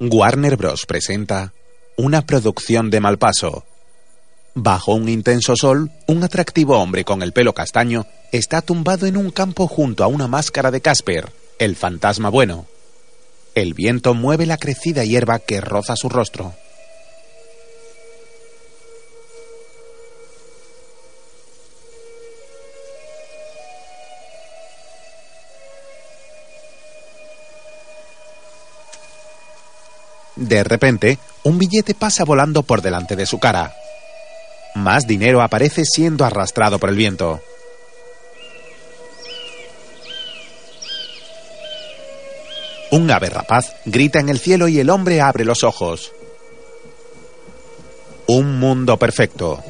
Warner Bros. presenta una producción de Malpaso. Bajo un intenso sol, un atractivo hombre con el pelo castaño está tumbado en un campo junto a una máscara de Casper, el fantasma bueno. El viento mueve la crecida hierba que roza su rostro. De repente, un billete pasa volando por delante de su cara. Más dinero aparece siendo arrastrado por el viento. Un ave rapaz grita en el cielo y el hombre abre los ojos. Un mundo perfecto.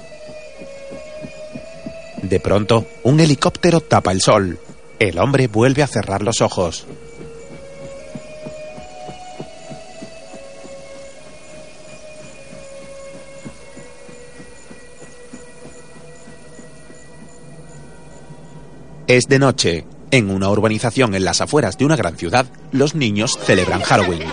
De pronto, un helicóptero tapa el sol. El hombre vuelve a cerrar los ojos. Es de noche. En una urbanización en las afueras de una gran ciudad, los niños celebran Halloween.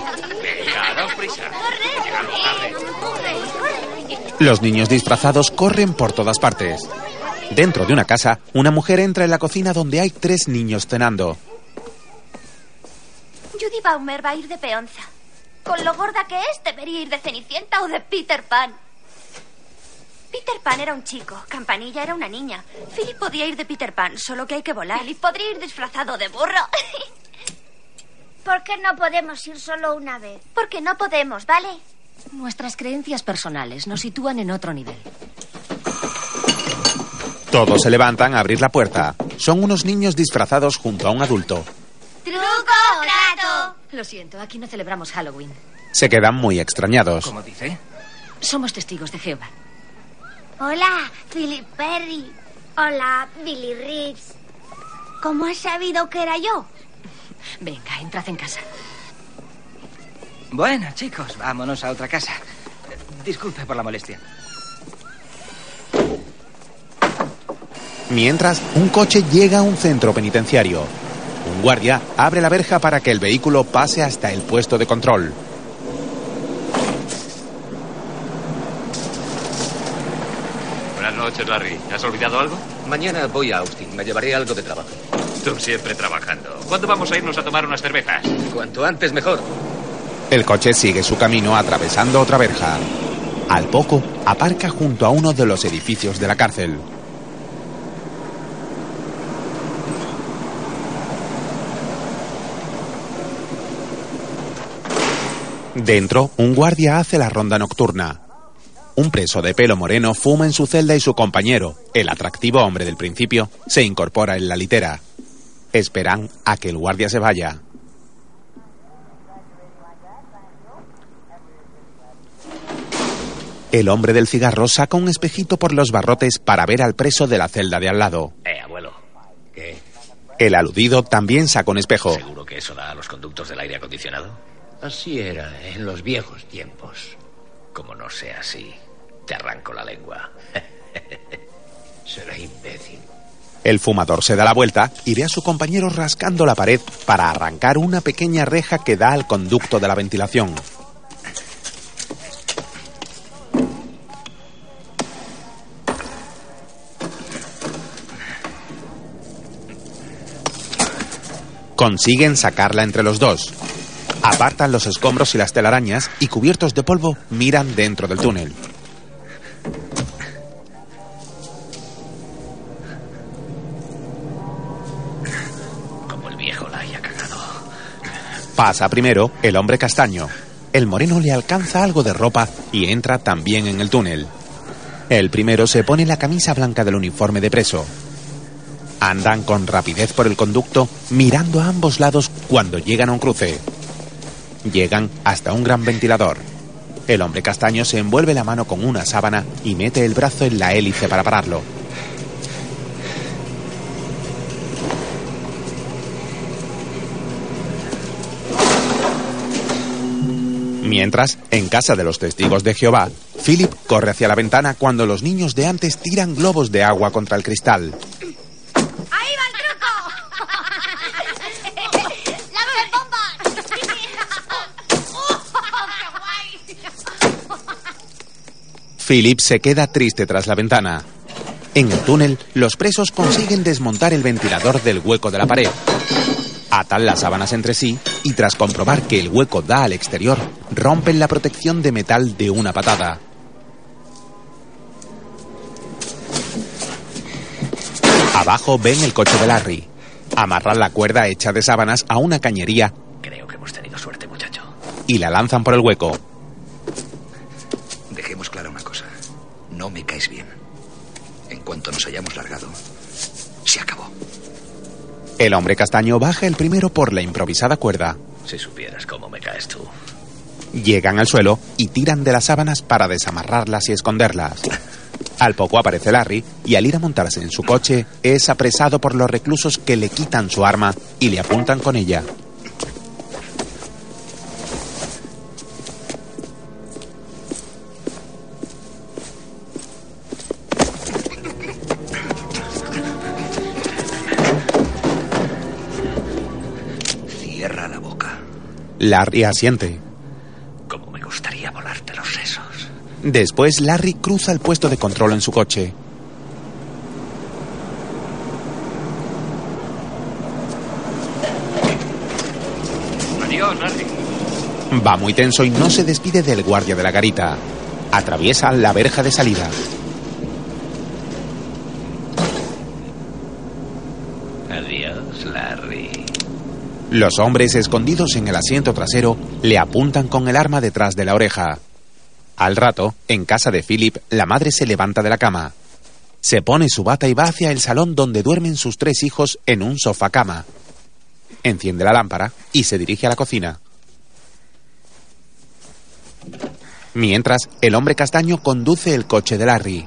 Los niños disfrazados corren por todas partes. Dentro de una casa, una mujer entra en la cocina donde hay tres niños cenando. Judy Baumer va a ir de peonza. Con lo gorda que es, debería ir de Cenicienta o de Peter Pan. Peter Pan era un chico, Campanilla era una niña. Philip podía ir de Peter Pan, solo que hay que volar. Philip podría ir disfrazado de burro. ¿Por qué no podemos ir solo una vez? Porque no podemos, ¿vale? Nuestras creencias personales nos sitúan en otro nivel. Todos se levantan a abrir la puerta. Son unos niños disfrazados junto a un adulto. ¡Truco trato! Lo siento, aquí no celebramos Halloween. Se quedan muy extrañados. ¿Cómo dice? Somos testigos de Jehová. Hola, Philip Perry. Hola, Billy Reeves. ¿Cómo has sabido que era yo? Venga, entrad en casa. Bueno, chicos, vámonos a otra casa. Disculpe por la molestia. Mientras, un coche llega a un centro penitenciario. Un guardia abre la verja para que el vehículo pase hasta el puesto de control. Buenas noches, Larry. ¿Has olvidado algo? Mañana voy a Austin. Me llevaré algo de trabajo. Tú siempre trabajando. ¿Cuándo vamos a irnos a tomar unas cervezas? Cuanto antes mejor. El coche sigue su camino atravesando otra verja. Al poco, aparca junto a uno de los edificios de la cárcel. Dentro, un guardia hace la ronda nocturna. Un preso de pelo moreno fuma en su celda y su compañero, el atractivo hombre del principio, se incorpora en la litera. Esperan a que el guardia se vaya. El hombre del cigarro saca un espejito por los barrotes para ver al preso de la celda de al lado. Eh, abuelo. ¿Qué? El aludido también saca un espejo. ¿Seguro que eso da a los conductos del aire acondicionado? Así era en los viejos tiempos. Como no sea así, te arranco la lengua. Será imbécil. El fumador se da la vuelta y ve a su compañero rascando la pared para arrancar una pequeña reja que da al conducto de la ventilación. Consiguen sacarla entre los dos. Apartan los escombros y las telarañas y cubiertos de polvo miran dentro del túnel. Pasa primero el hombre castaño. El moreno le alcanza algo de ropa y entra también en el túnel. El primero se pone la camisa blanca del uniforme de preso. Andan con rapidez por el conducto, mirando a ambos lados cuando llegan a un cruce. Llegan hasta un gran ventilador. El hombre castaño se envuelve la mano con una sábana y mete el brazo en la hélice para pararlo. Mientras, en casa de los testigos de Jehová, Philip corre hacia la ventana cuando los niños de antes tiran globos de agua contra el cristal. ¡Ahí va el truco! Lava el bomba. ¡Qué guay! Philip se queda triste tras la ventana. En el túnel, los presos consiguen desmontar el ventilador del hueco de la pared. Atan las sábanas entre sí y tras comprobar que el hueco da al exterior, rompen la protección de metal de una patada. Abajo ven el coche de Larry. Amarran la cuerda hecha de sábanas a una cañería Creo que hemos tenido suerte, muchacho. y la lanzan por el hueco. Dejemos clara una cosa. No me caes bien. En cuanto nos hayamos largado, se acabó. El hombre castaño baja el primero por la improvisada cuerda. Si supieras cómo me caes tú. Llegan al suelo y tiran de las sábanas para desamarrarlas y esconderlas. Al poco aparece Larry y al ir a montarse en su coche es apresado por los reclusos que le quitan su arma y le apuntan con ella. Larry asiente. Cómo me gustaría volarte los sesos. Después Larry cruza el puesto de control en su coche. Adiós, Larry. Va muy tenso y no se despide del guardia de la garita. Atraviesa la verja de salida. Adiós, Larry. Los hombres escondidos en el asiento trasero le apuntan con el arma detrás de la oreja. Al rato, en casa de Philip, la madre se levanta de la cama. Se pone su bata y va hacia el salón donde duermen sus tres hijos en un sofá cama. Enciende la lámpara y se dirige a la cocina. Mientras, el hombre castaño conduce el coche de Larry.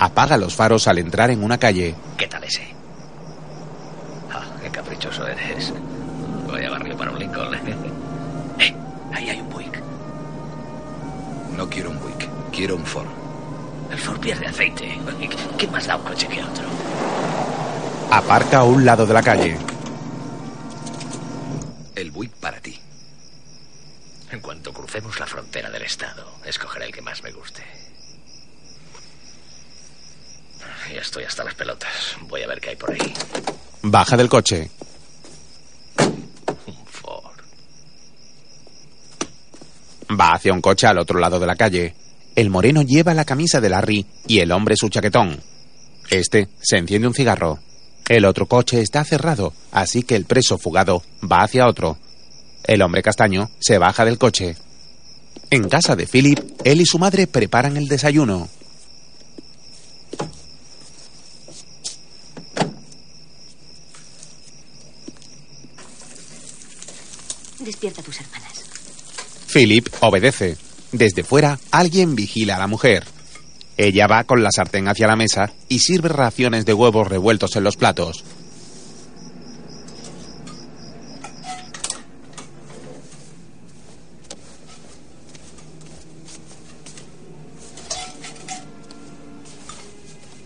Apaga los faros al entrar en una calle. ¿Qué tal ese? Ah, qué caprichoso eres. No quiero un Buick. Quiero un Ford. El Ford pierde aceite. ¿Qué más da un coche que otro? Aparca a un lado de la calle. El Buick para ti. En cuanto crucemos la frontera del estado, escogeré el que más me guste. Ya estoy hasta las pelotas. Voy a ver qué hay por ahí. Baja del coche. Un Ford. Va hacia un coche al otro lado de la calle. El moreno lleva la camisa de Larry y el hombre su chaquetón. Este se enciende un cigarro. El otro coche está cerrado, así que el preso fugado va hacia otro. El hombre castaño se baja del coche. En casa de Philip, él y su madre preparan el desayuno. Despierta a tus hermanas. Philip obedece. Desde fuera, alguien vigila a la mujer. Ella va con la sartén hacia la mesa y sirve raciones de huevos revueltos en los platos.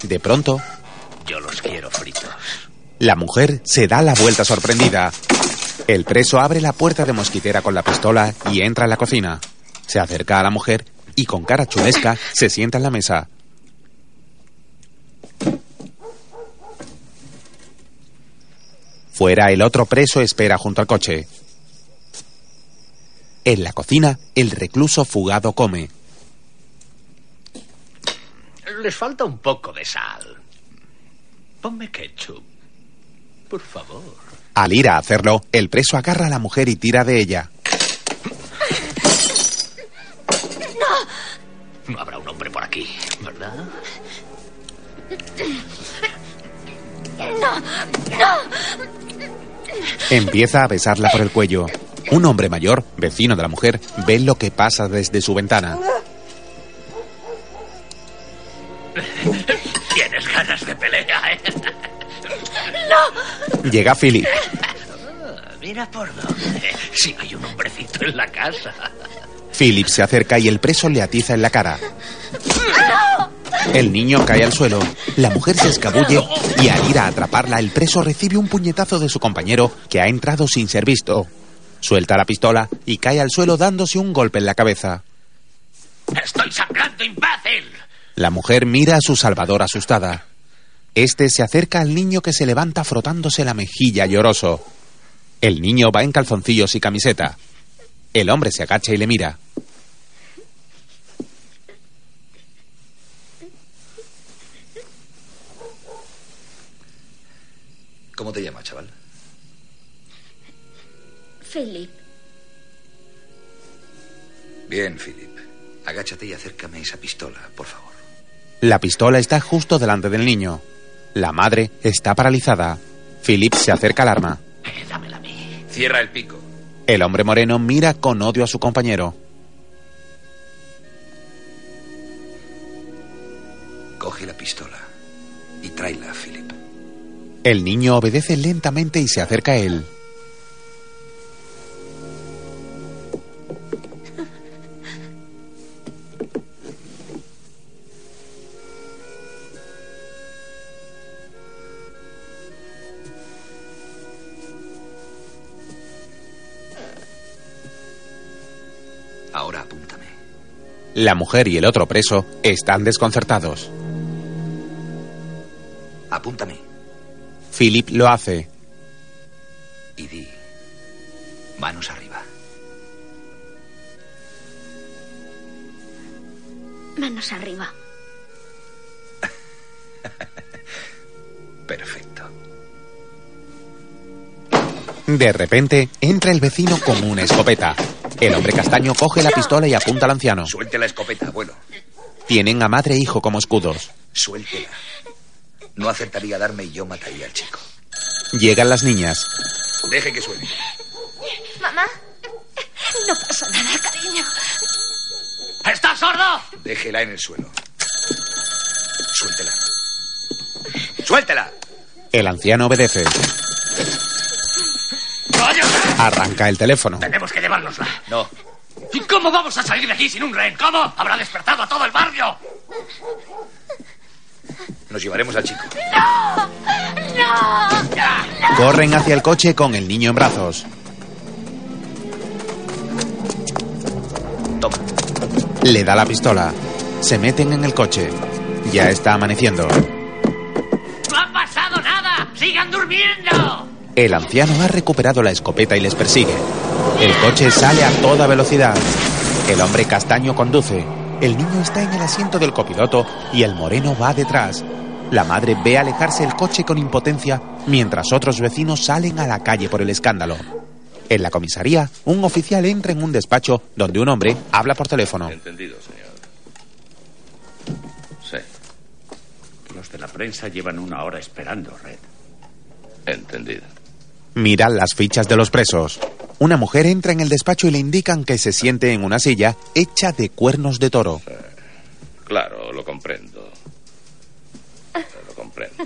De pronto, Yo los quiero fritos. la mujer se da la vuelta sorprendida. El preso abre la puerta de mosquitera con la pistola y entra en la cocina. Se acerca a la mujer y con cara chulesca se sienta en la mesa. Fuera el otro preso espera junto al coche. En la cocina, el recluso fugado come. Les falta un poco de sal. Ponme ketchup. Por favor. Al ir a hacerlo, el preso agarra a la mujer y tira de ella. No habrá un hombre por aquí, ¿verdad? Empieza a besarla por el cuello. Un hombre mayor, vecino de la mujer, ve lo que pasa desde su ventana. Tienes ganas de pelea, ¿eh? Llega Philip. Mira por dónde. Si hay un hombrecito en la casa. Philip se acerca y el preso le atiza en la cara. El niño cae al suelo. La mujer se escabulle y al ir a atraparla, el preso recibe un puñetazo de su compañero que ha entrado sin ser visto. Suelta la pistola y cae al suelo dándose un golpe en la cabeza. ¡Estoy sangrando, imbécil! La mujer mira a su salvador asustada. Este se acerca al niño que se levanta frotándose la mejilla lloroso. El niño va en calzoncillos y camiseta. El hombre se agacha y le mira. ¿Cómo te llamas, chaval? Philip. Bien, Philip. Agáchate y acércame esa pistola, por favor. La pistola está justo delante del niño. La madre está paralizada. Philip se acerca al arma. dámela a mí. Cierra el pico. El hombre moreno mira con odio a su compañero. Coge la pistola y tráela, Philip. El niño obedece lentamente y se acerca a él. La mujer y el otro preso están desconcertados. Apúntame. Philip lo hace. Y di. Manos arriba. Manos arriba. Perfecto. De repente entra el vecino con una escopeta. El hombre castaño coge la pistola y apunta al anciano. Suelte la escopeta, abuelo. Tienen a madre e hijo como escudos. Suéltela. No acertaría a darme y yo mataría al chico. Llegan las niñas. Deje que suene. Mamá, No pasa nada, cariño. ¿Estás sordo? Déjela en el suelo. Suéltela. ¡Suéltela! El anciano obedece. Arranca el teléfono. Tenemos que llevárnosla. No. ¿Y cómo vamos a salir de aquí sin un rehén? ¿Cómo? Habrá despertado a todo el barrio. Nos llevaremos al chico. Corren hacia el coche con el niño en brazos. Toma. Le da la pistola. Se meten en el coche. Ya está amaneciendo. El anciano ha recuperado la escopeta y les persigue. El coche sale a toda velocidad. El hombre castaño conduce. El niño está en el asiento del copiloto y el moreno va detrás. La madre ve alejarse el coche con impotencia mientras otros vecinos salen a la calle por el escándalo. En la comisaría, un oficial entra en un despacho donde un hombre habla por teléfono. Entendido, señor. Sí, Los de la prensa llevan una hora esperando, Red. entendido. Miran las fichas de los presos. Una mujer entra en el despacho y le indican que se siente en una silla hecha de cuernos de toro. Claro, lo comprendo. Lo comprendo.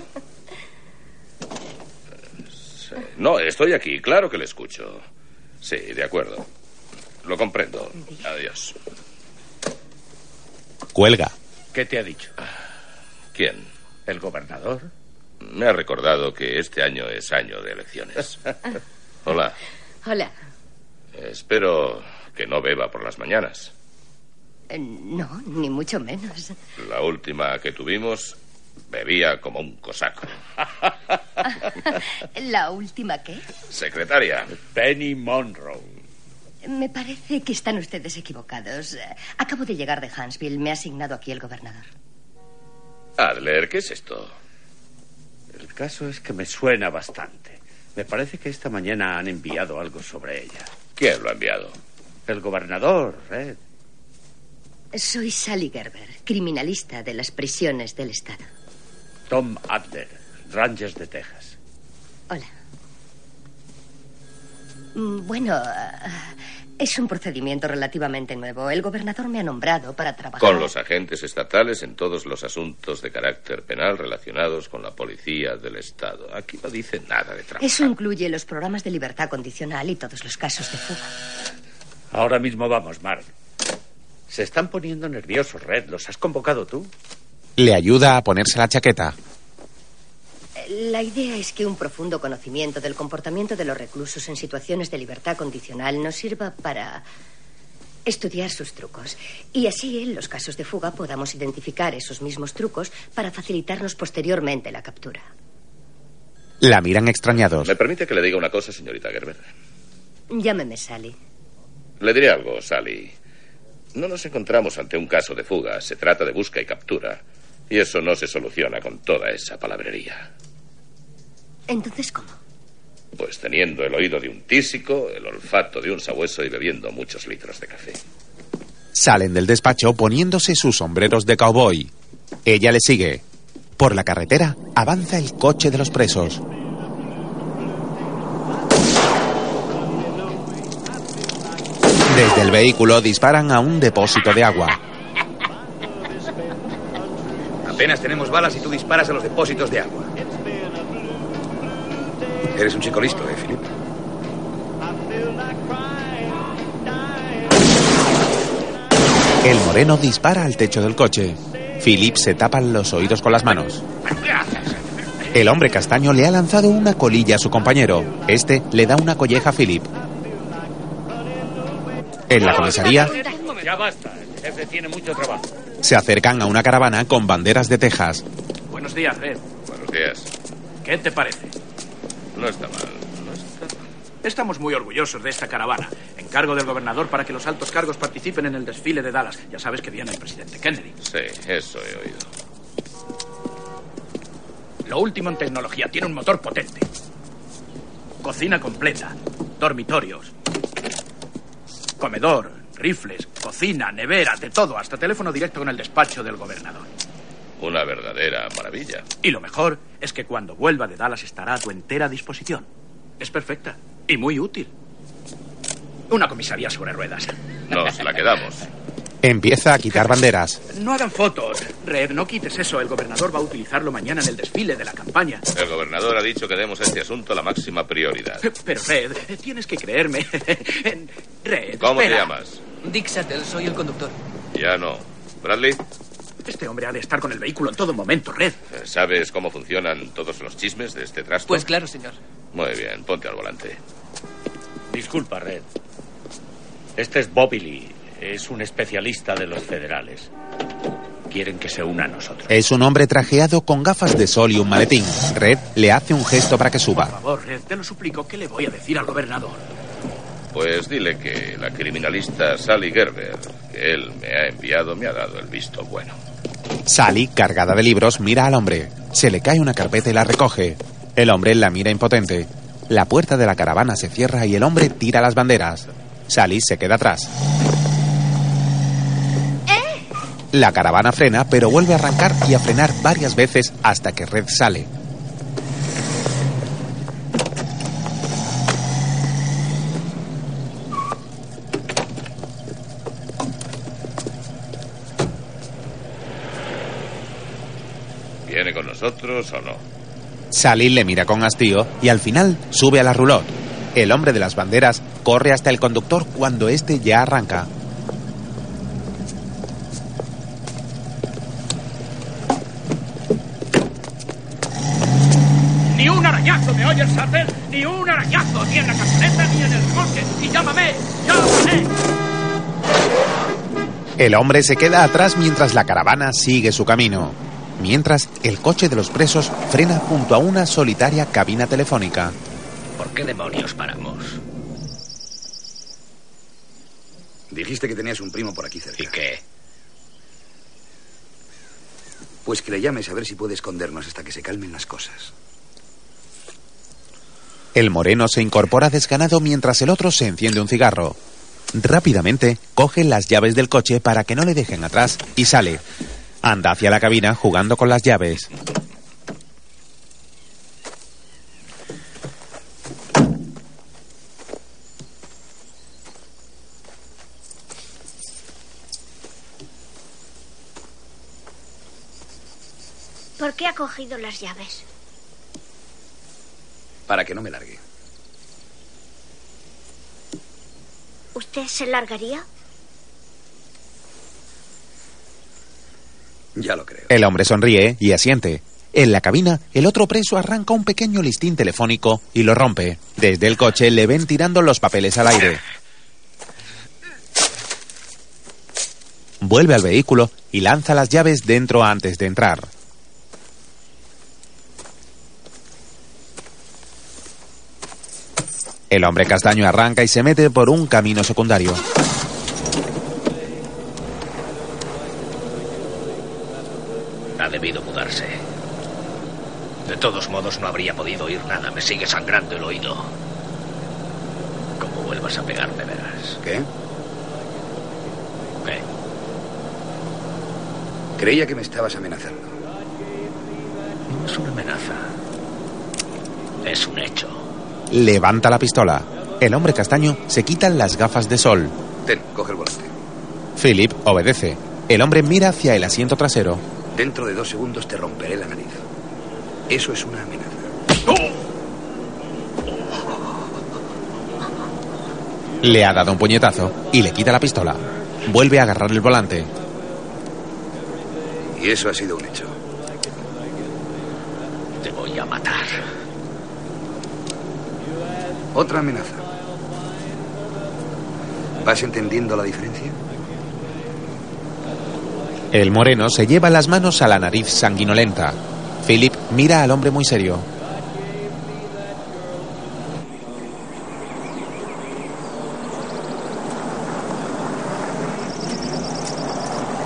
No, estoy aquí, claro que le escucho. Sí, de acuerdo. Lo comprendo. Adiós. Cuelga. ¿Qué te ha dicho? ¿Quién? ¿El gobernador? Me ha recordado que este año es año de elecciones. Hola. Hola. Espero que no beba por las mañanas. Eh, No, ni mucho menos. La última que tuvimos bebía como un cosaco. ¿La última qué? Secretaria. Penny Monroe. Me parece que están ustedes equivocados. Eh, Acabo de llegar de Huntsville. Me ha asignado aquí el gobernador. Adler, ¿qué es esto? El caso es que me suena bastante. Me parece que esta mañana han enviado algo sobre ella. ¿Quién lo ha enviado? El gobernador, Red. Soy Sally Gerber, criminalista de las prisiones del Estado. Tom Adler, Rangers de Texas. Hola. Mm, Bueno, ah, es un procedimiento relativamente nuevo. El gobernador me ha nombrado para trabajar. Con los agentes estatales en todos los asuntos de carácter penal relacionados con la policía del Estado. Aquí no dice nada de trabajo. Eso incluye los programas de libertad condicional y todos los casos de fuga. Ahora mismo vamos, Mark. Se están poniendo nerviosos, Red. ¿Los has convocado tú? Le ayuda a ponerse la chaqueta. La idea es que un profundo conocimiento del comportamiento de los reclusos en situaciones de libertad condicional nos sirva para Estudiar sus trucos. Y así en los casos de fuga podamos identificar esos mismos trucos para facilitarnos posteriormente la captura. La miran extrañados. ¿Me permite que le diga una cosa, señorita Gerber? Llámeme Sally. Le diré algo, Sally. No nos encontramos ante un caso de fuga. Se trata de busca y captura. Y eso no se soluciona con toda esa palabrería. Entonces, ¿cómo? Pues teniendo el oído de un tísico, el olfato de un sabueso y bebiendo muchos litros de café. Salen del despacho poniéndose sus sombreros de cowboy. Ella le sigue. Por la carretera avanza el coche de los presos. Desde el vehículo disparan a un depósito de agua. Apenas tenemos balas y tú disparas a los depósitos de agua. Eres un chico listo, ¿eh, Philip? El moreno dispara al techo del coche. Philip se tapa los oídos con las manos. El hombre castaño le ha lanzado una colilla a su compañero. Este le da una colleja a Philip. En la comisaría Ya basta. El jefe tiene mucho trabajo. se acercan a una caravana con banderas de Texas. Buenos días, Red. Buenos días. ¿Qué te parece? No está mal. No está mal. Estamos muy orgullosos de esta caravana. Encargo del gobernador para que los altos cargos participen en el desfile de Dallas. Ya sabes que viene el presidente Kennedy. Sí, eso he oído. Lo último en tecnología. Tiene un motor potente. Cocina completa. Dormitorios. Comedor. Rifles. Cocina. Nevera. De todo. Hasta teléfono directo con el despacho del gobernador. Una verdadera maravilla. Y lo mejor es que cuando vuelva de Dallas estará a tu entera disposición. Es perfecta. Y muy útil. Una comisaría sobre ruedas. Nos la quedamos. Empieza a quitar banderas. No hagan fotos. Red, no quites eso. El gobernador va a utilizarlo mañana en el desfile de la campaña. El gobernador ha dicho que demos a este asunto la máxima prioridad. Pero, Red, tienes que creerme. Red, ¿Cómo te llamas? Dick Sattel, soy el conductor. Ya no. Bradley, Este hombre ha de estar con el vehículo en todo momento, Red. ¿sabes cómo funcionan todos los chismes de este trasto? Pues claro, señor. Muy bien, ponte al volante. Disculpa, Red. Este es Bobby Lee. Es un especialista de los federales. Quieren que se una a nosotros. Es un hombre trajeado con gafas de sol y un maletín. Red le hace un gesto para que Por suba. favor, Red, te lo suplico. ¿Qué le voy a decir al gobernador? Pues dile que la criminalista Sally Gerber, que él me ha enviado, me ha dado el visto bueno. Sally, cargada de libros, mira al hombre. Se le cae una carpeta y la recoge. El hombre la mira impotente. La puerta de la caravana se cierra y el hombre tira las banderas. Sally se queda atrás. La caravana frena, pero vuelve a arrancar y a frenar varias veces hasta que Red sale. ¿Viene con nosotros o no? Sally le mira con hastío y al final sube a la roulotte. El hombre de las banderas corre hasta el conductor cuando este ya arranca. Ni un arañazo, ¿me oyes, Sartel? Ni un arañazo, ni en la camioneta ni en el remolque. Y llámame, llámame. El hombre se queda atrás mientras la caravana sigue su camino. Mientras, el coche de los presos frena junto a una solitaria cabina telefónica. ¿Por qué demonios paramos? Dijiste que tenías un primo por aquí cerca. ¿Y qué? Pues que le llames a ver si puede escondernos hasta que se calmen las cosas. El moreno se incorpora desganado mientras el otro se enciende un cigarro. Rápidamente coge las llaves del coche para que no le dejen atrás y sale. Anda hacia la cabina jugando con las llaves. ¿Por qué ha cogido las llaves? Para que no me largue. ¿Usted se largaría? Ya lo creo. El hombre sonríe y asiente. En la cabina, el otro preso arranca un pequeño listín telefónico y lo rompe. Desde el coche le ven tirando los papeles al aire. vuelve al vehículo y lanza las llaves dentro antes de entrar. El hombre castaño arranca y se mete por un camino secundario. Ha debido mudarse. De todos modos, no habría podido oír nada. Me sigue sangrando el oído. Como vuelvas a pegarme, verás. ¿Qué? ¿Qué? Creía que me estabas amenazando. No es una amenaza. Es un hecho. Levanta la pistola. El hombre castaño se quita las gafas de sol. Ten, coge el volante. Philip obedece. El hombre mira hacia el asiento trasero. Dentro de dos segundos te romperé la nariz. Eso es una amenaza. Le ha dado un puñetazo y le quita la pistola. Vuelve a agarrar el volante. Y eso ha sido un hecho. Te voy a matar. Otra amenaza. ¿Vas entendiendo la diferencia? El moreno se lleva las manos a la nariz sanguinolenta. Philip mira al hombre muy serio.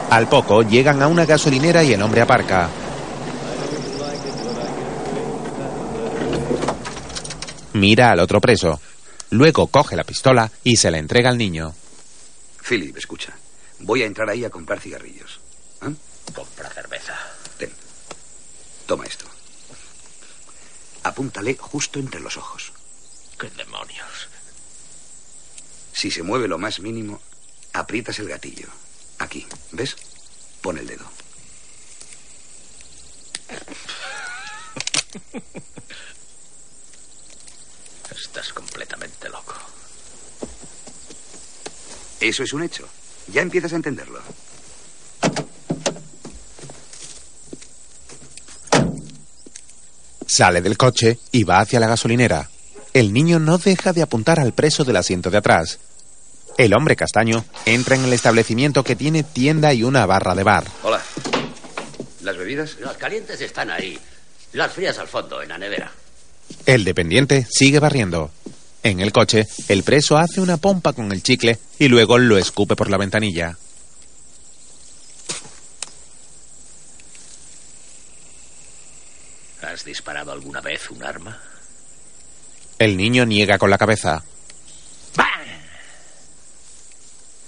Al poco llegan a una gasolinera y el hombre aparca. Mira al otro preso. Luego coge la pistola y se la entrega al niño. Philip, escucha. Voy a entrar ahí a comprar cigarrillos. ¿Eh? Compra cerveza. Toma esto. Apúntale justo entre los ojos. ¿Qué demonios? Si se mueve lo más mínimo, aprietas el gatillo. Aquí, ¿ves? Pon el dedo. Estás completamente loco. Eso es un hecho. Ya empiezas a entenderlo. Sale del coche y va hacia la gasolinera. El niño no deja de apuntar al preso del asiento de atrás. El hombre castaño entra en el establecimiento que tiene tienda y una barra de bar. Hola. ¿Las bebidas? Las calientes están ahí. Las frías al fondo, en la nevera. El dependiente sigue barriendo. En el coche, el preso hace una pompa con el chicle y luego lo escupe por la ventanilla. ¿Has disparado alguna vez un arma? El niño niega con la cabeza.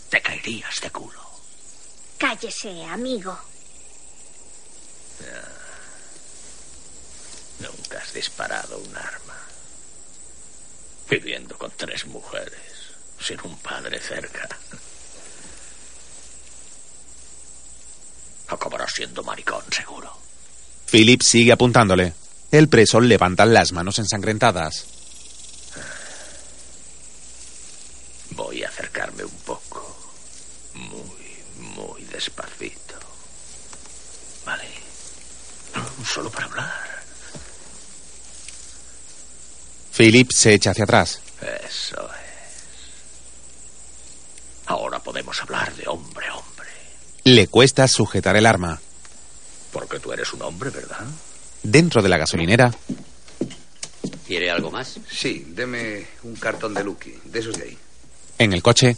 Te caerías de culo. Cállese, amigo. Nunca has disparado un arma. Viviendo con tres mujeres, sin un padre cerca. Acabarás siendo maricón, seguro. Philip sigue apuntándole. El preso levanta las manos ensangrentadas. Voy a acercarme un poco. Muy, muy despacito. Vale. Solo para hablar. Philip se echa hacia atrás. Eso es. Ahora podemos hablar de hombre a hombre. Le cuesta sujetar el arma. Porque tú eres un hombre, ¿verdad? Dentro de la gasolinera, ¿Quiere algo más? Sí, deme un cartón de Lucky, de esos de ahí. en el coche,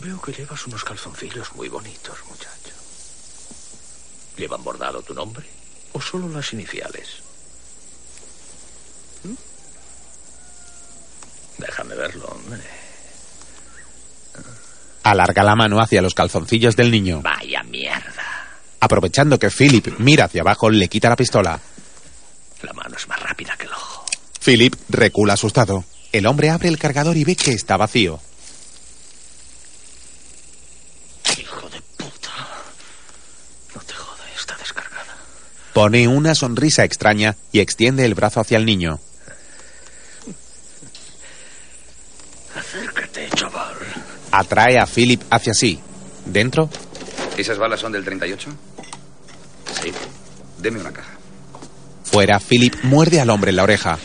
Veo que llevas unos calzoncillos muy bonitos, muchacho. ¿Llevan bordado tu nombre? ¿O solo las iniciales? ¿Mm? Déjame verlo, hombre. alarga la mano hacia los calzoncillos del niño. Vaya mierda. Aprovechando que Philip mira hacia abajo, le quita la pistola. La mano es más rápida que el ojo. Philip recula asustado. El hombre abre el cargador y ve que está vacío. Hijo de puta. No te jode, está descargada. Pone una sonrisa extraña y extiende el brazo hacia el niño. Acércate, chaval. Atrae a Philip hacia sí. Dentro, ¿Esas balas son del 38? Sí. Deme una caja. fuera, Philip muerde al hombre en la oreja.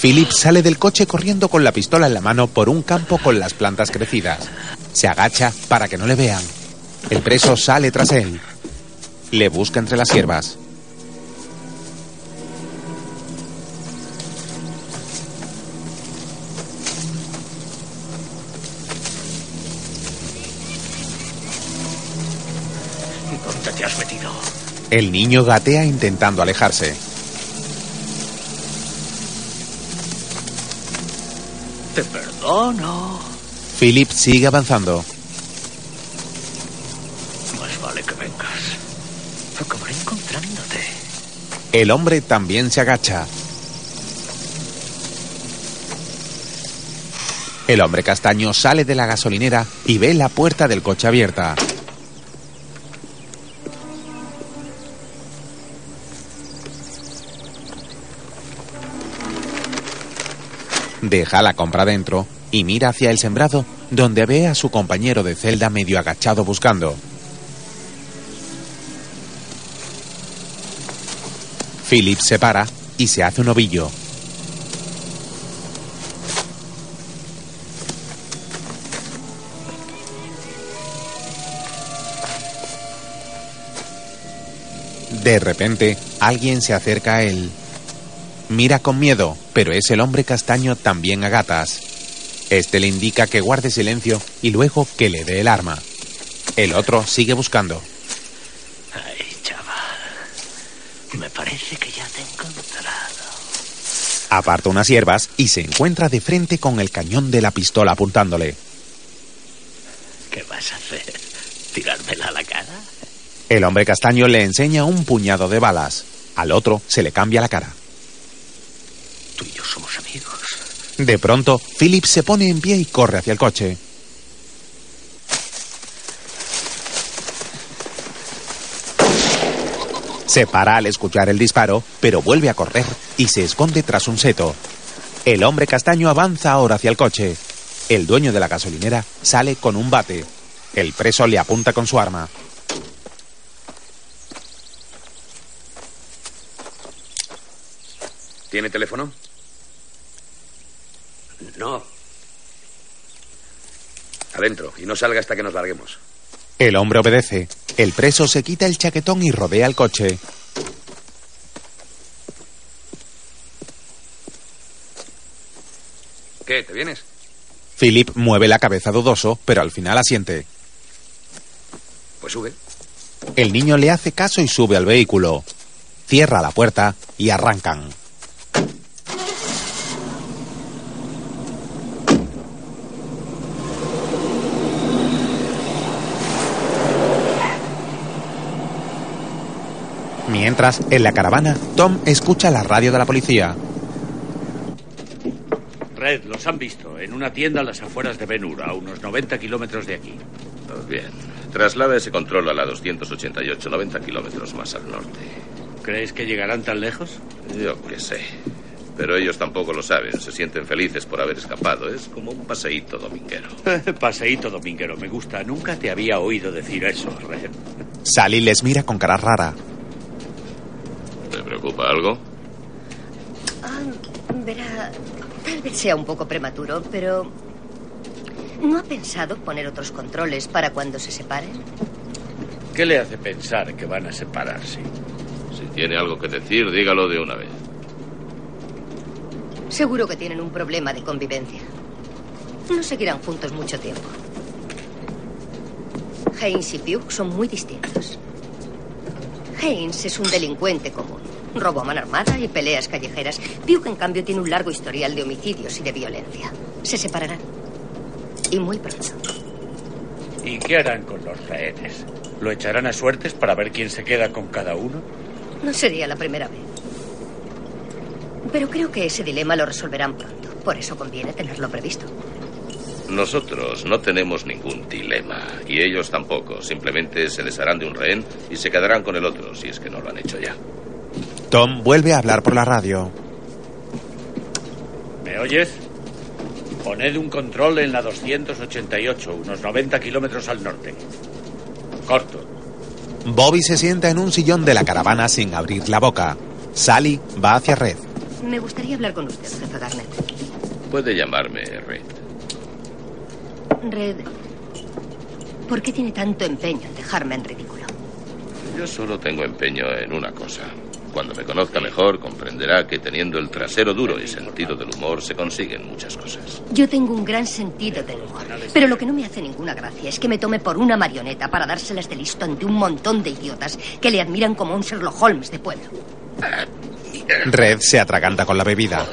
Philip sale del coche corriendo con la pistola en la mano por un campo con las plantas crecidas. Se agacha para que no le vean. El preso sale tras él. Le busca entre las hierbas. El niño gatea intentando alejarse. Te perdono. Philip sigue avanzando. Más vale que vengas. Acabaré encontrándote. El hombre también se agacha. El hombre castaño sale de la gasolinera y ve la puerta del coche abierta. Deja la compra dentro y mira hacia el sembrado, donde ve a su compañero de celda medio agachado buscando. Philip se para y se hace un ovillo. De repente, alguien se acerca a él. Mira con miedo, pero es el hombre castaño también a gatas. Este le indica que guarde silencio y luego que le dé el arma. El otro sigue buscando. Ay, chaval. Me parece que ya te he encontrado. Aparta unas hierbas y se encuentra de frente con el cañón de la pistola apuntándole. ¿Qué vas a hacer? ¿Tirármela a la cara? El hombre castaño le enseña un puñado de balas. Al otro se le cambia la cara. Tú y yo somos amigos. De pronto, Philip se pone en pie y corre hacia el coche. Se para al escuchar el disparo, pero vuelve a correr y se esconde tras un seto. El hombre castaño avanza ahora hacia el coche. El dueño de la gasolinera sale con un bate. El preso le apunta con su arma. ¿Tiene teléfono? No. Adentro, y no salga hasta que nos larguemos. El hombre obedece. El preso se quita el chaquetón y rodea el coche. ¿Qué? ¿Te vienes? Philip mueve la cabeza dudoso, pero al final asiente. Pues sube. El niño le hace caso y sube al vehículo. Cierra la puerta y arrancan. Mientras, en la caravana, Tom escucha la radio de la policía. Red, los han visto en una tienda a las afueras de Benur, a unos 90 kilómetros de aquí. Bien. Traslada ese control a la 288, 90 kilómetros más al norte. ¿Crees que llegarán tan lejos? Yo qué sé. Pero ellos tampoco lo saben. Se sienten felices por haber escapado. Es como un paseíto dominguero. Paseíto dominguero, me gusta. Nunca te había oído decir eso, Red. Sally les mira con cara rara. ¿Te preocupa algo? Ah, verá, tal vez sea un poco prematuro, pero... ¿No ha pensado poner otros controles para cuando se separen? ¿Qué le hace pensar que van a separarse? Si tiene algo que decir, dígalo de una vez. Seguro que tienen un problema de convivencia. No seguirán juntos mucho tiempo. Haynes y Pugh son muy distintos. Haynes es un delincuente común. Robo a mano armada y peleas callejeras. Pugh, en cambio, tiene un largo historial de homicidios y de violencia. Se separarán. Y muy pronto. ¿Y qué harán con los rehenes? ¿Lo echarán a suertes para ver quién se queda con cada uno? No sería la primera vez. Pero creo que ese dilema lo resolverán pronto. Por eso conviene tenerlo previsto. Nosotros no tenemos ningún dilema. Y ellos tampoco. Simplemente se desharán de un rehén y se quedarán con el otro, si es que no lo han hecho ya. Tom vuelve a hablar por la radio. ¿Me oyes? Poned un control en la 288, unos 90 kilómetros al norte. Corto. Bobby se sienta en un sillón de la caravana sin abrir la boca. Sally va hacia Red. Me gustaría hablar con usted, jefe Garnet. Puede llamarme Red. Red, ¿por qué tiene tanto empeño en dejarme en ridículo? Yo solo tengo empeño en una cosa. Cuando me conozca mejor, comprenderá que teniendo el trasero duro y sentido del humor se consiguen muchas cosas. Yo tengo un gran sentido del humor, pero lo que no me hace ninguna gracia es que me tome por una marioneta para dárselas de listo ante un montón de idiotas que le admiran como un Sherlock Holmes de pueblo. Red se atraganta con la bebida.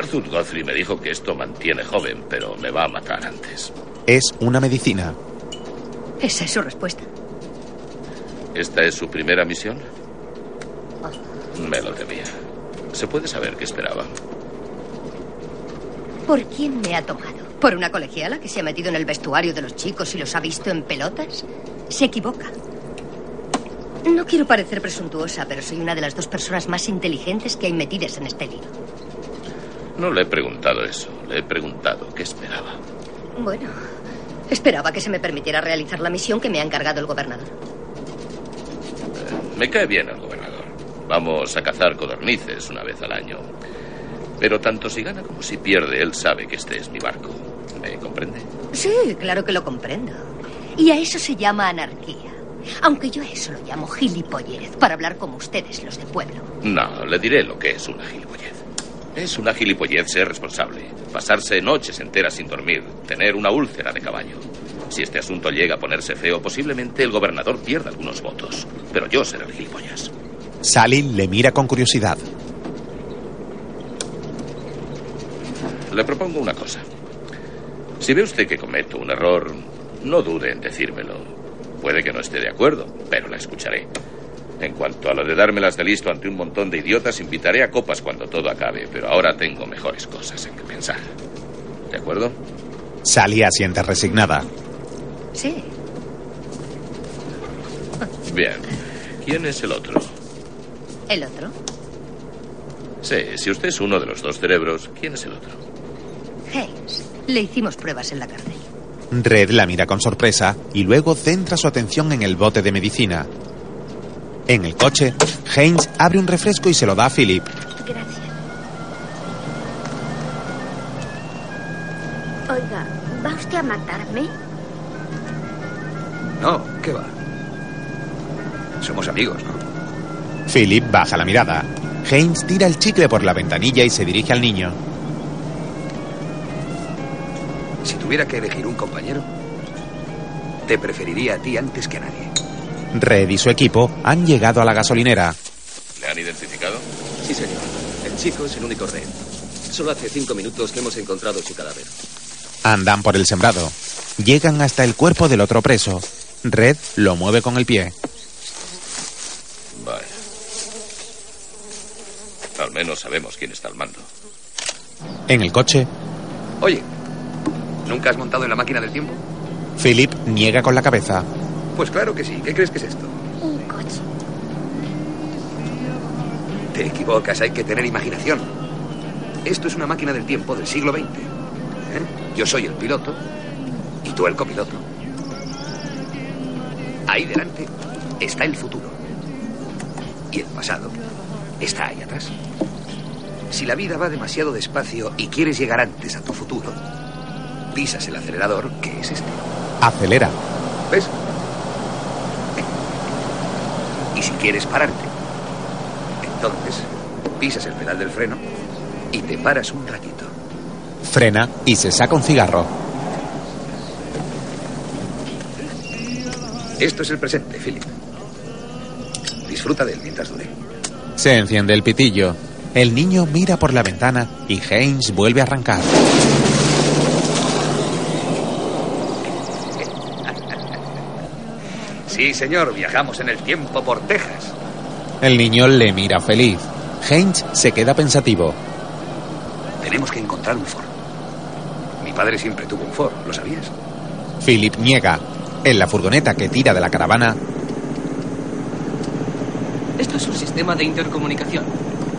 Arthur Guthrie me dijo que esto mantiene joven, pero me va a matar antes. Es una medicina. Esa es su respuesta. ¿Esta es su primera misión? Me lo temía. ¿Se puede saber qué esperaba? ¿Por quién me ha tomado? ¿Por una colegiala que se ha metido en el vestuario de los chicos y los ha visto en pelotas? Se equivoca. No quiero parecer presuntuosa, pero soy una de las dos personas más inteligentes que hay metidas en este lío. No le he preguntado eso. Le he preguntado qué esperaba. Bueno, esperaba que se me permitiera realizar la misión que me ha encargado el gobernador. Me cae bien el gobernador. Vamos a cazar codornices una vez al año. Pero tanto si gana como si pierde, él sabe que este es mi barco. ¿Me comprende? Sí, claro que lo comprendo. Y a eso se llama anarquía. Aunque yo a eso lo llamo gilipollez, para hablar como ustedes, los de pueblo. No, le diré lo que es una gilipollez. Es una gilipollez ser responsable, pasarse noches enteras sin dormir, tener una úlcera de caballo. Si este asunto llega a ponerse feo, posiblemente el gobernador pierda algunos votos. Pero yo seré el gilipollas. Sally le mira con curiosidad. Le propongo una cosa. Si ve usted que cometo un error, no dude en decírmelo. Puede que no esté de acuerdo, pero la escucharé. En cuanto a lo de dármelas de listo ante un montón de idiotas, invitaré a copas cuando todo acabe, pero ahora tengo mejores cosas en que pensar. ¿De acuerdo? Sally asiente resignada. Sí. Bien. ¿Quién es el otro? ¿El otro? Sí, si usted es uno de los dos cerebros, ¿quién es el otro? Haynes. Le hicimos pruebas en la cárcel. Red la mira con sorpresa y luego centra su atención en el bote de medicina. En el coche, Haynes abre un refresco y se lo da a Philip. Gracias. Oiga, ¿va usted a matarme? No, ¿qué va? Somos amigos, ¿no? Philip baja la mirada. Haynes tira el chicle por la ventanilla y se dirige al niño. Si tuviera que elegir un compañero, te preferiría a ti antes que a nadie. Red y su equipo han llegado a la gasolinera. ¿Le han identificado? Sí, señor. El chico es el único rey. Solo hace cinco minutos que hemos encontrado su cadáver. Andan por el sembrado. Llegan hasta el cuerpo del otro preso. Red lo mueve con el pie. Vaya. Al menos sabemos quién está al mando. En el coche, Oye, ¿nunca has montado en la máquina del tiempo? Philip niega con la cabeza. Pues claro que sí. ¿Qué crees que es esto? Un coche. Te equivocas, hay que tener imaginación. Esto es una máquina del tiempo del siglo XX. ¿eh? Yo soy el piloto y tú el copiloto. Ahí delante está el futuro. Y el pasado está ahí atrás. Si la vida va demasiado despacio y quieres llegar antes a tu futuro, pisas el acelerador, que es este. Acelera. ¿Ves? Y si quieres pararte, entonces pisas el pedal del freno y te paras un ratito. Frena y se saca un cigarro. Esto es el presente, Philip. Disfruta de él mientras dure. Se enciende el pitillo. El niño mira por la ventana y Haynes vuelve a arrancar. Sí, señor, viajamos en el tiempo por Texas. El niño le mira feliz. Haynes se queda pensativo. Tenemos que encontrar un Ford. Mi padre siempre tuvo un Ford, ¿lo sabías? Philip niega. En la furgoneta que tira de la caravana, Esto es un sistema de intercomunicación.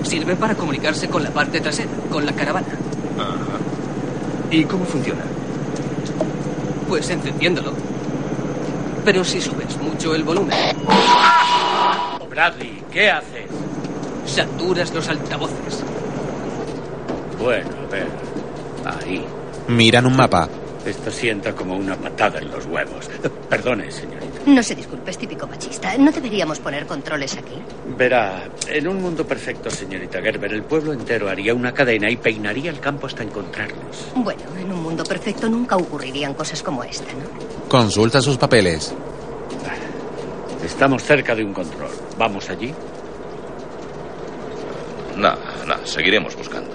Sirve para comunicarse con la parte trasera, con la caravana. ¿Y cómo funciona? Pues encendiéndolo. Pero si subes mucho el volumen, Bradley, ¿qué haces? Saturas los altavoces. Bueno, a ver. Ahí. Miran un mapa. Esto sienta como una patada en los huevos. Perdone, señorita. No se disculpe, es típico machista. ¿No deberíamos poner controles aquí? Verá, en un mundo perfecto, señorita Gerber, el pueblo entero haría una cadena y peinaría el campo hasta encontrarlos. Bueno, en un mundo perfecto nunca ocurrirían cosas como esta, ¿no? Consulta sus papeles. Estamos cerca de un control. ¿Vamos allí? No, no, seguiremos buscando.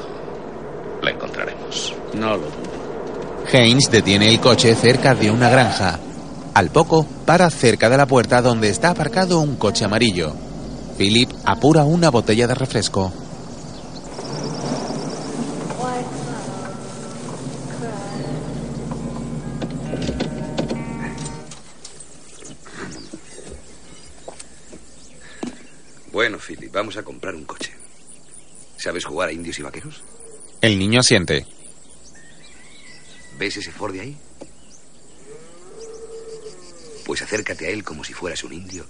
La encontraremos. No lo dudo. Haynes detiene el coche cerca de una granja. Al poco, para cerca de la puerta donde está aparcado un coche amarillo. Philip apura una botella de refresco. Bueno, Philip, vamos a comprar un coche. ¿Sabes jugar a indios y vaqueros? El niño asiente. ¿Ves ese Ford de ahí? Pues acércate a él como si fueras un indio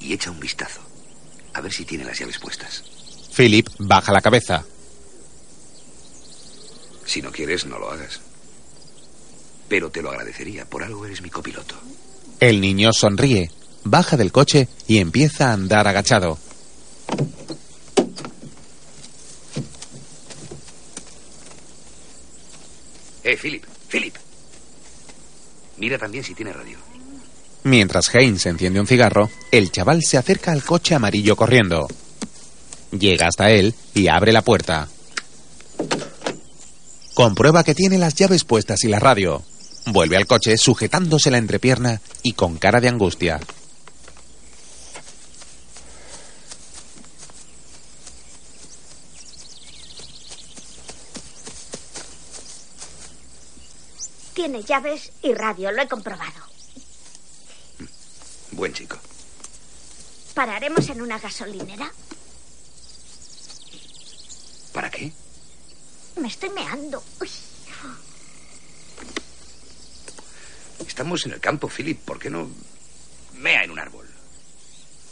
y echa un vistazo. A ver si tiene las llaves puestas. Philip baja la cabeza. Si no quieres, no lo hagas. Pero te lo agradecería. Por algo eres mi copiloto. El niño sonríe, baja del coche y empieza a andar agachado. Eh, Philip, Philip. Mira también si tiene radio. Mientras Haynes enciende un cigarro, el chaval se acerca al coche amarillo corriendo. Llega hasta él y abre la puerta. Comprueba que tiene las llaves puestas y la radio. Vuelve al coche sujetándose la entrepierna y con cara de angustia. Tiene llaves y radio, lo he comprobado. Buen chico. ¿Pararemos en una gasolinera? ¿Para qué? Me estoy meando. Uy. Estamos en el campo, Philip. ¿Por qué no mea en un árbol?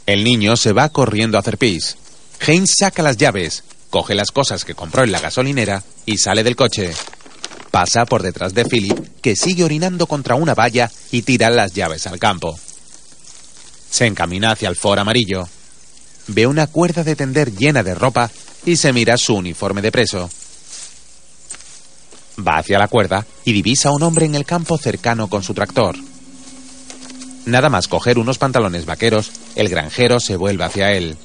El niño se va corriendo a hacer pis. Haynes saca las llaves, coge las cosas que compró en la gasolinera y sale del coche. Pasa por detrás de Philip, que sigue orinando contra una valla y tira las llaves al campo. Se encamina hacia el Ford amarillo. Ve una cuerda de tender llena de ropa y se mira su uniforme de preso. Va hacia la cuerda y divisa a un hombre en el campo cercano con su tractor. Nada más coger unos pantalones vaqueros, el granjero se vuelve hacia él.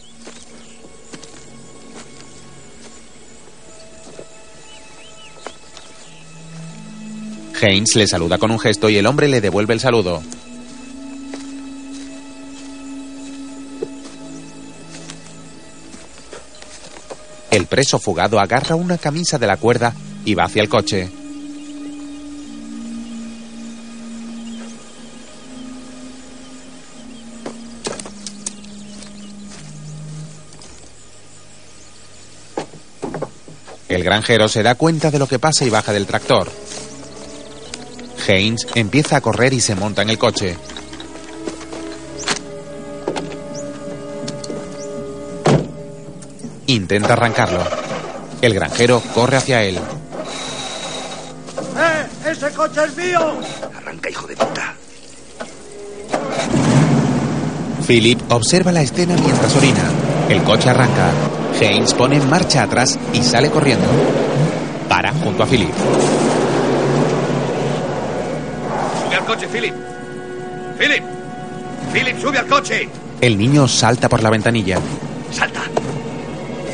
Haynes le saluda con un gesto y el hombre le devuelve el saludo. El preso fugado agarra una camisa de la cuerda y va hacia el coche. El granjero se da cuenta de lo que pasa y baja del tractor. Haynes empieza a correr y se monta en el coche. Intenta arrancarlo. El granjero corre hacia él. ¡Eh! ¡Ese coche es mío! Arranca, hijo de puta. Philip observa la escena mientras orina. El coche arranca. Haynes pone en marcha atrás y sale corriendo. Para junto a Philip. Sube al coche, Philip. Philip. Philip, sube al coche. El niño salta por la ventanilla. Salta.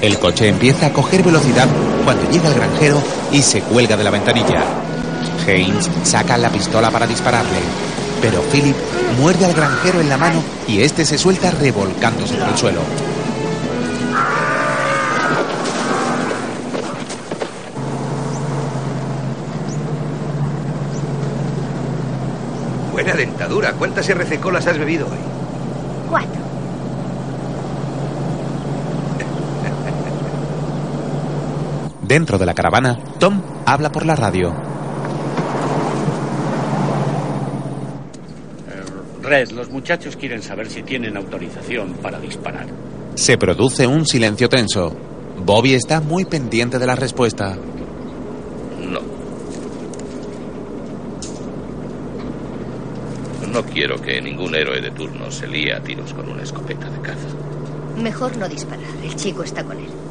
El coche empieza a coger velocidad cuando llega el granjero y se cuelga de la ventanilla. Haynes saca la pistola para dispararle, pero Philip muerde al granjero en la mano y este se suelta revolcándose por el suelo. Buena dentadura. ¿Cuántas RC colas has bebido hoy? Cuatro. Dentro de la caravana, Tom habla por la radio. Eh, Red, los muchachos quieren saber si tienen autorización para disparar. Se produce un silencio tenso. Bobby está muy pendiente de la respuesta. No. No quiero que ningún héroe de turno se líe a tiros con una escopeta de caza. Mejor no disparar. El chico está con él.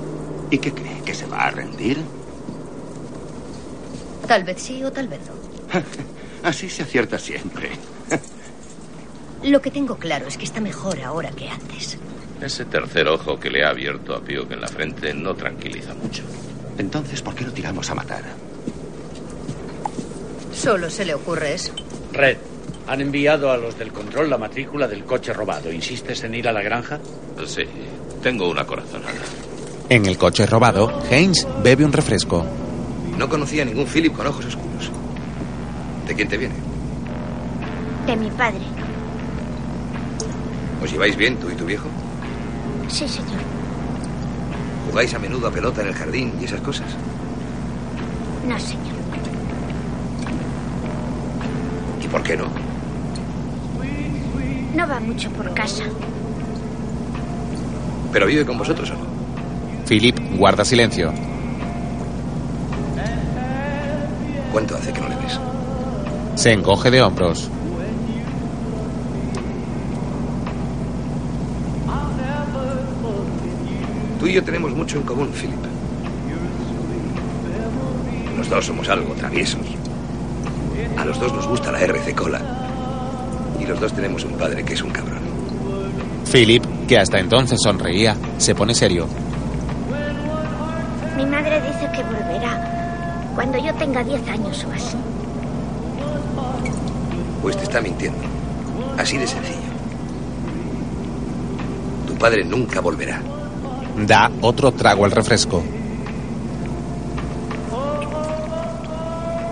¿Y qué cree? ¿Que se va a rendir? Tal vez sí o tal vez no. Así se acierta siempre. Lo que tengo claro es que está mejor ahora que antes. Ese tercer ojo que le ha abierto a Piock en la frente no tranquiliza mucho. Entonces, ¿por qué lo tiramos a matar? Solo se le ocurre eso. Red, han enviado a los del control la matrícula del coche robado. ¿Insistes en ir a la granja? Sí, tengo una corazonada. En el coche robado, Haynes bebe un refresco. No conocía a ningún Philip con ojos oscuros. ¿De quién te viene? De mi padre. ¿Os lleváis bien tú y tu viejo? Sí, señor. ¿Jugáis a menudo a pelota en el jardín y esas cosas? No, señor. ¿Y por qué no? No va mucho por casa. ¿Pero vive con vosotros o no? Philip guarda silencio. ¿Cuánto hace que no le ves? Se encoge de hombros. Tú y yo tenemos mucho en común, Philip. Los dos somos algo traviesos. A los dos nos gusta la RC Cola. Y los dos tenemos un padre que es un cabrón. Philip, que hasta entonces sonreía, se pone serio. Mi madre dice que volverá cuando yo tenga 10 años o así. Pues te está mintiendo. Así de sencillo. Tu padre nunca volverá. Da otro trago al refresco.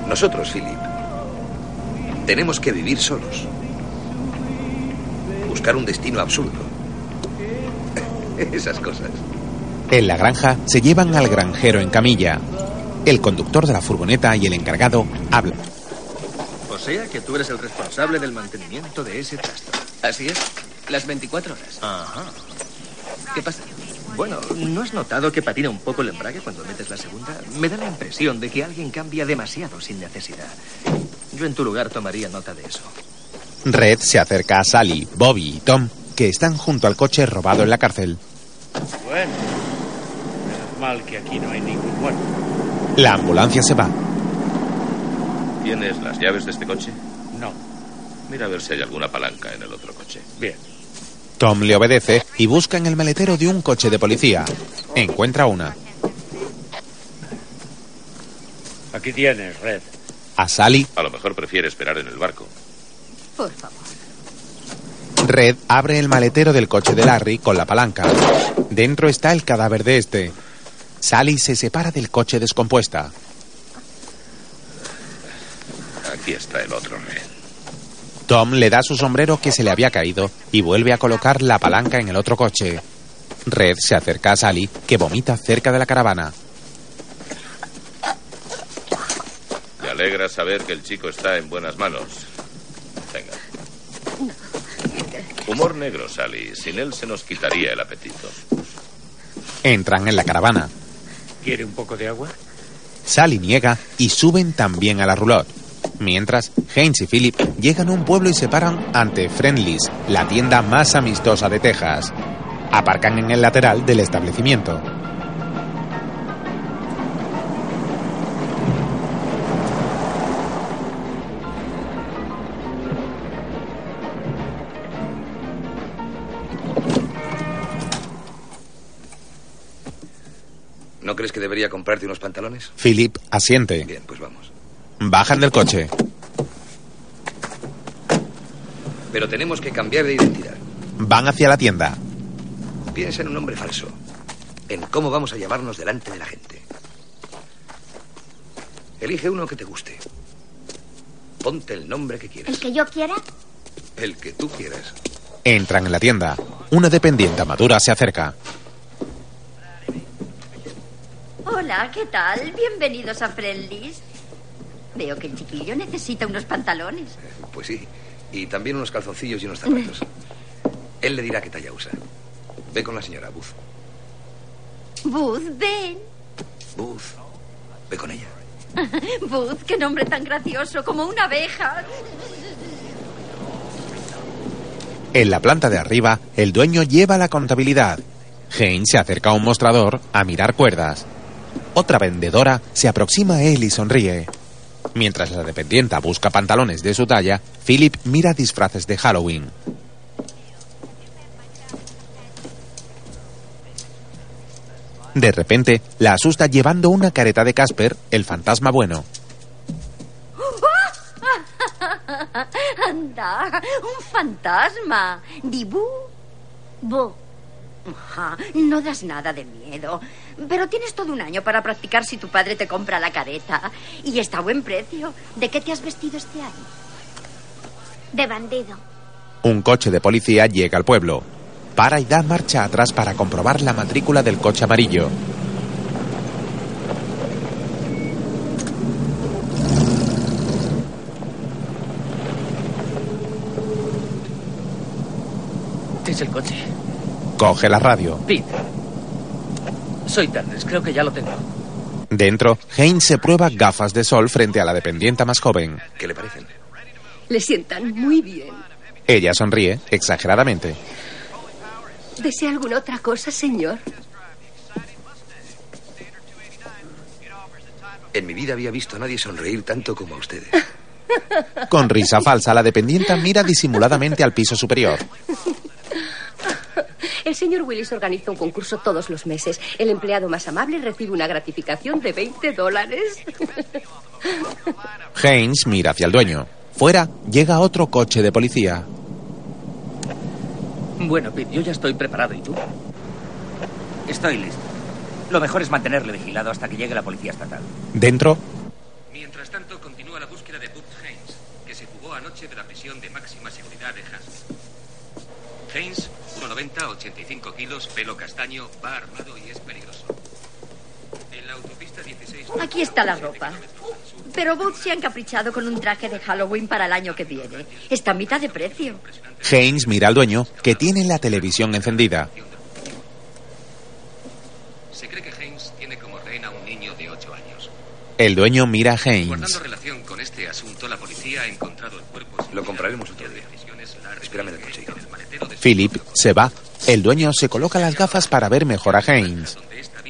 Nosotros, Philip, tenemos que vivir solos. Buscar un destino absurdo. Esas cosas. En la granja se llevan al granjero en camilla. El conductor de la furgoneta y el encargado hablan. O sea que tú eres el responsable del mantenimiento de ese trasto. Así es. Las 24 horas. Ajá. ¿Qué pasa? Bueno, ¿no has notado que patina un poco el embrague cuando metes la segunda? Me da la impresión de que alguien cambia demasiado sin necesidad. Yo en tu lugar tomaría nota de eso. Red se acerca a Sally, Bobby y Tom, que están junto al coche robado en la cárcel. Bueno, mal que aquí no hay ningún muerto. La ambulancia se va. ¿Tienes las llaves de este coche? No. Mira a ver si hay alguna palanca en el otro coche. Bien. Tom le obedece y busca en el maletero de un coche de policía. Encuentra una. Aquí tienes, Red. A Sally, A lo mejor prefiere esperar en el barco. Por favor. Red abre el maletero del coche de Larry con la palanca. Dentro está el cadáver de este. Sally se separa del coche descompuesta. Aquí está el otro Red. Tom le da su sombrero que se le había caído y vuelve a colocar la palanca en el otro coche. Red se acerca a Sally, que vomita cerca de la caravana. Me alegra saber que el chico está en buenas manos. Venga. Humor negro, Sally. Sin él se nos quitaría el apetito. Entran en la caravana. ¿Quiere un poco de agua? Sally niega y suben también a la roulotte. Mientras, Haynes y Philip llegan a un pueblo y se paran ante Friendly's, la tienda más amistosa de Texas. Aparcan en el lateral del establecimiento. ¿No crees que debería comprarte unos pantalones? Philip asiente. Bien, pues vamos. Bajan del coche. Pero tenemos que cambiar de identidad. Van hacia la tienda. Piensa en un nombre falso. En cómo vamos a llamarnos delante de la gente. Elige uno que te guste. Ponte el nombre que quieras. ¿El que yo quiera? El que tú quieras. Entran en la tienda. Una dependiente madura se acerca. Hola, ¿qué tal? Bienvenidos a Friendly's. Veo que el chiquillo necesita unos pantalones. Pues sí. Y también unos calzoncillos y unos zapatos. Él le dirá qué talla usa. Ve con la señora Booth. Booth, ven. Booth. Ve con ella. Booth, qué nombre tan gracioso, como una abeja. En la planta de arriba, el dueño lleva la contabilidad. Haynes se acerca a un mostrador a mirar cuerdas. Otra vendedora se aproxima a él y sonríe. Mientras la dependienta busca pantalones de su talla, Philip mira disfraces de Halloween. De repente, la asusta llevando una careta de Casper, el fantasma bueno. Anda, un fantasma. Dibú. Bu. No das nada de miedo. Pero tienes todo un año para practicar si tu padre te compra la careta. Y está a buen precio. ¿De qué te has vestido este año? De bandido. Un coche de policía llega al pueblo. Para y da marcha atrás para comprobar la matrícula del coche amarillo. Es el coche. Coge la radio. Pete. Soy Tarders, creo que ya lo tengo. Dentro, Haynes se prueba gafas de sol frente a la dependienta más joven. ¿Qué le parecen? Le sientan muy bien. Ella sonríe exageradamente. ¿Desea alguna otra cosa, señor? En mi vida había visto a nadie sonreír tanto como a ustedes. Con risa falsa, la dependienta mira disimuladamente al piso superior. El señor Willis organiza un concurso todos los meses. El empleado más amable recibe una gratificación de 20 dólares. Haynes mira hacia el dueño. Fuera llega otro coche de policía. Bueno, Pete, yo ya estoy preparado. ¿Y tú? Estoy listo. Lo mejor es mantenerle vigilado hasta que llegue la policía estatal. Dentro, Mientras tanto, continúa la búsqueda de Booth Haynes, que se fugó anoche de la prisión de máxima seguridad de Hansel. Haynes, 1,90, 85 kilos, pelo castaño, va armado y es peligroso. En la autopista 16... Aquí está la ropa. Pero Booth se ha encaprichado con un traje de Halloween para el año que viene. Está a mitad de precio. Haynes mira al dueño, que tiene la televisión encendida. Se cree que Haynes tiene como rehén a un niño de 8 años. El dueño mira a Haynes. Guardando relación con este asunto, la policía ha encontrado el cuerpo... Lo compraremos otro día. Espérame en el coche. Philip se va. El dueño se coloca las gafas para ver mejor a Haynes.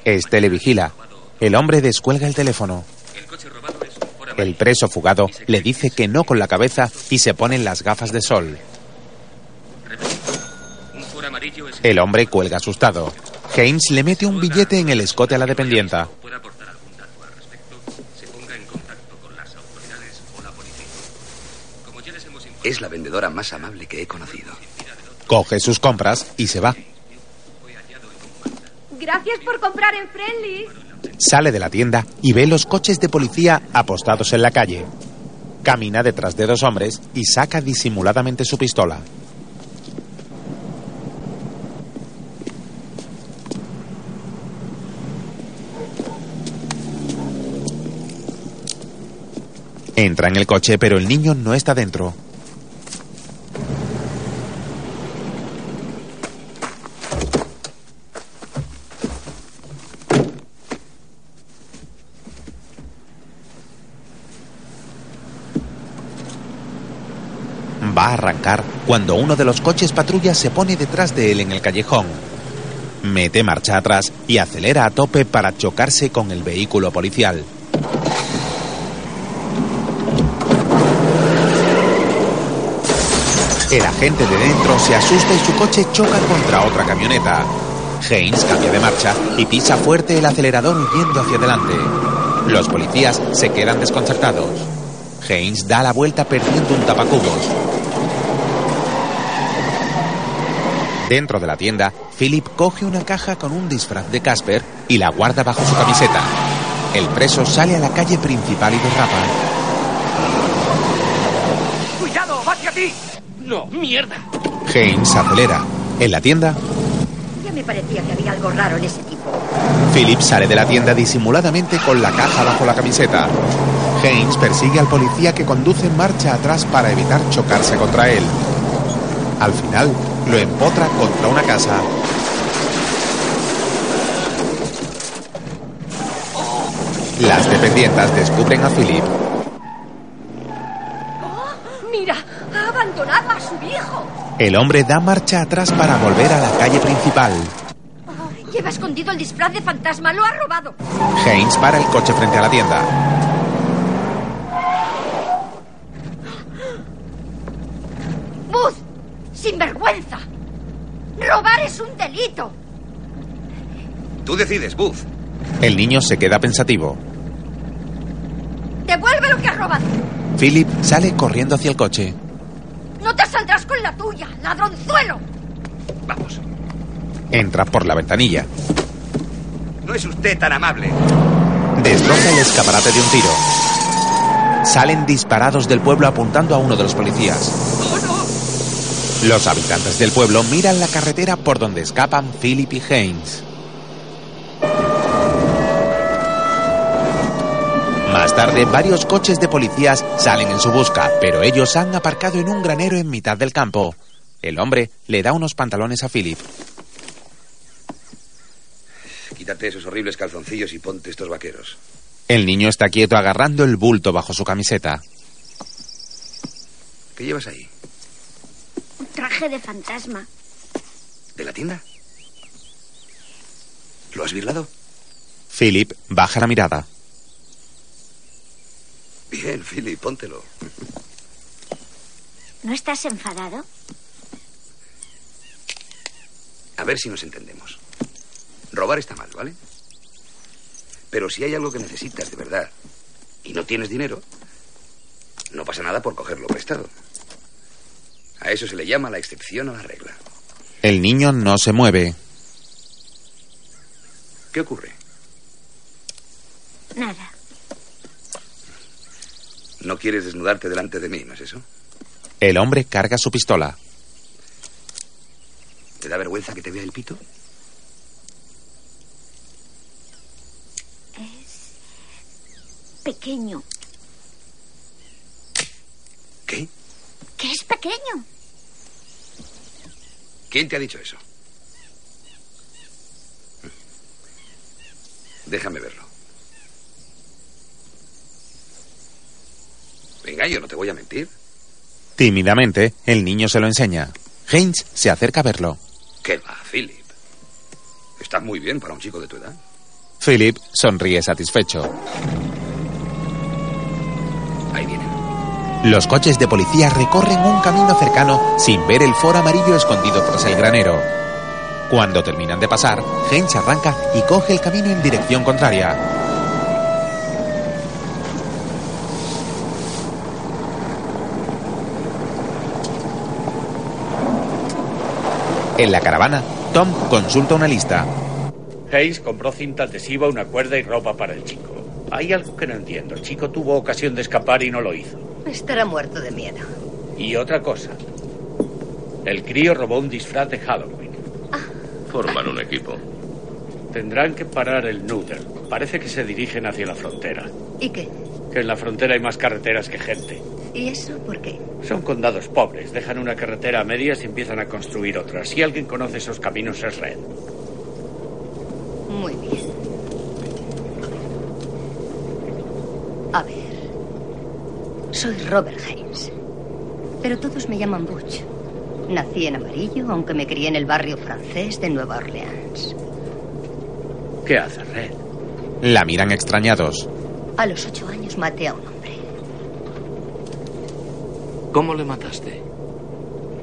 Este le vigila. El hombre descuelga el teléfono. El preso fugado le dice que no con la cabeza y se ponen las gafas de sol. El hombre cuelga asustado. Haynes le mete un billete en el escote a la dependienta. Es la vendedora más amable que he conocido. Coge sus compras y se va. Gracias por comprar en Friendly. Sale de la tienda y ve los coches de policía apostados en la calle. Camina detrás de dos hombres y saca disimuladamente su pistola. Entra en el coche, pero el niño no está dentro. Arrancar cuando uno de los coches patrulla se pone detrás de él en el callejón. Mete marcha atrás y acelera a tope para chocarse con el vehículo policial. El agente de dentro se asusta y su coche choca contra otra camioneta. Haynes cambia de marcha y pisa fuerte el acelerador huyendo hacia adelante. Los policías se quedan desconcertados. Haynes da la vuelta perdiendo un tapacubos. Dentro de la tienda, Philip coge una caja con un disfraz de Casper y la guarda bajo su camiseta. El preso sale a la calle principal y derrapa. ¡Cuidado! ¡Va hacia ti! ¡No! ¡Mierda! Haynes acelera. En la tienda, Ya me parecía que había algo raro en ese tipo. Philip sale de la tienda disimuladamente con la caja bajo la camiseta. Haynes persigue al policía que conduce en marcha atrás para evitar chocarse contra él. Al final, lo empotra contra una casa. Las dependientas descubren a Philip. Oh, ¡Mira! Ha abandonado a su hijo. El hombre da marcha atrás para volver a la calle principal. Lleva escondido el disfraz de fantasma, lo ha robado. Haynes para el coche frente a la tienda. ¡Sinvergüenza! ¡Robar es un delito! Tú decides, Buzz. El niño se queda pensativo. ¡Devuelve lo que has robado! Philip sale corriendo hacia el coche. ¡No te saldrás con la tuya, ladronzuelo! Vamos. Entra por la ventanilla. No es usted tan amable. Destroza el escaparate de un tiro. Salen disparados del pueblo apuntando a uno de los policías. Los habitantes del pueblo miran la carretera por donde escapan Philip y Haynes. Más tarde, varios coches de policías salen en su busca, pero ellos han aparcado en un granero en mitad del campo. El hombre le da unos pantalones a Philip. Quítate esos horribles calzoncillos y ponte estos vaqueros. El niño está quieto agarrando el bulto bajo su camiseta. ¿Qué llevas ahí? Un traje de fantasma. ¿De la tienda? ¿Lo has virlado? Philip baja la mirada. Bien, Philip, póntelo. ¿No estás enfadado? A ver si nos entendemos. Robar está mal, ¿vale? Pero si hay algo que necesitas de verdad y no tienes dinero, no pasa nada por cogerlo prestado. A eso se le llama la excepción a la regla. El niño no se mueve. ¿Qué ocurre? Nada. No quieres desnudarte delante de mí, ¿no es eso? El hombre carga su pistola. ¿Te da vergüenza que te vea el pito? Pequeño. ¿Qué? Que es pequeño. ¿Quién te ha dicho eso? Déjame verlo. Venga, yo no te voy a mentir. Tímidamente, el niño se lo enseña. Haynes se acerca a verlo. ¿Qué va, Philip? Estás muy bien para un chico de tu edad. Philip sonríe satisfecho. Los coches de policía recorren un camino cercano sin ver el foro amarillo escondido tras el granero. Cuando terminan de pasar, Haynes arranca y coge el camino en dirección contraria. En la caravana, Tom consulta una lista. Hayes compró cinta adhesiva, una cuerda y ropa para el chico. Hay algo que no entiendo. El chico tuvo ocasión de escapar y no lo hizo. Estará muerto de miedo. Y otra cosa. El crío robó un disfraz de Halloween. Forman un equipo. Tendrán que parar el Noodle. Parece que se dirigen hacia la frontera. ¿Y qué? Que en la frontera hay más carreteras que gente. ¿Y eso por qué? Son condados pobres. Dejan una carretera a medias y empiezan a construir otra. Si alguien conoce esos caminos es Red. Muy bien. A ver. Soy Robert Haynes. Pero todos me llaman Butch. Nací en Amarillo, aunque me crié en el barrio francés de Nueva Orleans. ¿Qué hace Red? La miran extrañados. A los ocho años maté a un hombre. ¿Cómo le mataste?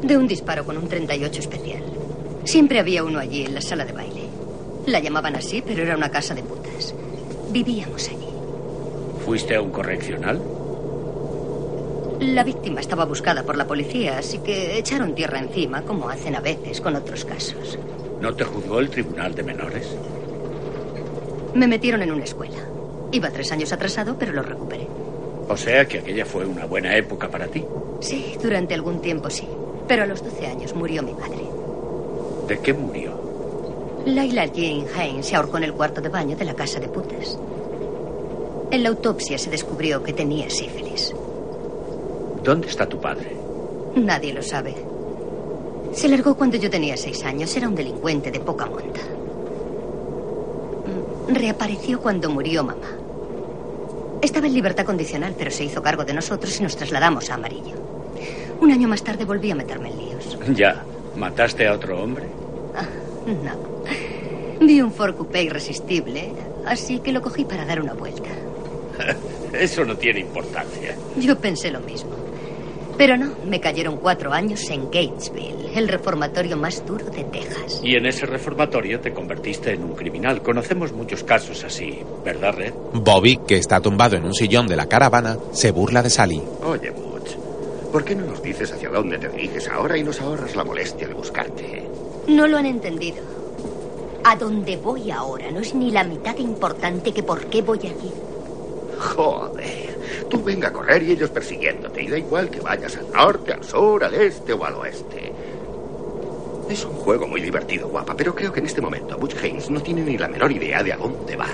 De un disparo con un 38 especial. Siempre había uno allí en la sala de baile. La llamaban así, pero era una casa de putas. Vivíamos allí. ¿Fuiste a un correccional? La víctima estaba buscada por la policía, así que echaron tierra encima, como hacen a veces con otros casos. ¿No te juzgó el tribunal de menores? Me metieron en una escuela. Iba tres años atrasado, pero lo recuperé. O sea que aquella fue una buena época para ti. Sí, durante algún tiempo sí. Pero a los 12 años murió mi madre. ¿De qué murió? Laila Jane Haynes se ahorcó en el cuarto de baño de la casa de putas. En la autopsia se descubrió que tenía sífilis. ¿Dónde está tu padre? Nadie lo sabe. Se largó cuando yo tenía seis años. Era un delincuente de poca monta. Mm, Reapareció cuando murió mamá. Estaba en libertad condicional, pero se hizo cargo de nosotros y nos trasladamos a Amarillo. Un año más tarde volví a meterme en líos. Ya. ¿Mataste a otro hombre? Ah, no. Vi un Ford Coupé irresistible, así que lo cogí para dar una vuelta. Eso no tiene importancia. Yo pensé lo mismo. Pero no, me cayeron cuatro años en Gatesville, el reformatorio más duro de Texas. Y en ese reformatorio te convertiste en un criminal. Conocemos muchos casos así, ¿verdad, Red? Bobby, que está tumbado en un sillón de la caravana, se burla de Sally. Oye, Butch, ¿por qué no nos dices hacia dónde te diriges ahora y nos ahorras la molestia de buscarte? No lo han entendido. A dónde voy ahora no es ni la mitad de importante que por qué voy allí. Joder. Tú venga a correr y ellos persiguiéndote. Y da igual que vayas al norte, al sur, al este o al oeste. Es un juego muy divertido, guapa, pero creo que en este momento Butch Haynes no tiene ni la menor idea de a dónde va.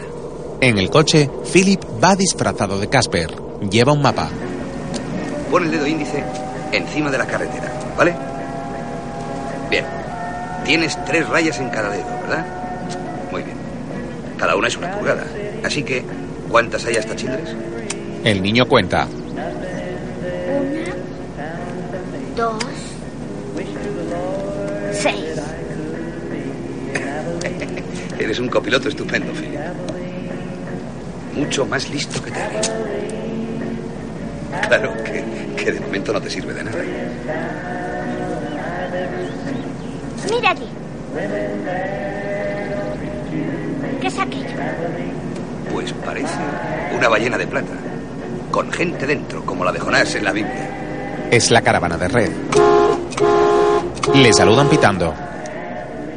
En el coche, Philip va disfrazado de Casper. Lleva un mapa. Pon el dedo índice encima de la carretera, ¿vale? Bien. Tienes tres rayas en cada dedo, ¿verdad? Muy bien. Cada una es una pulgada. Así que, ¿cuántas hay hasta Childress? El niño cuenta. Una, dos, seis. Eres un copiloto estupendo, Philip. Mucho más listo que Terry. Claro que, que de momento no te sirve de nada. Mira aquí. ¿Qué es aquello? Pues parece una ballena de plata. Con gente dentro, como la de Jonás en la Biblia. Es la caravana de Red. Le saludan pitando.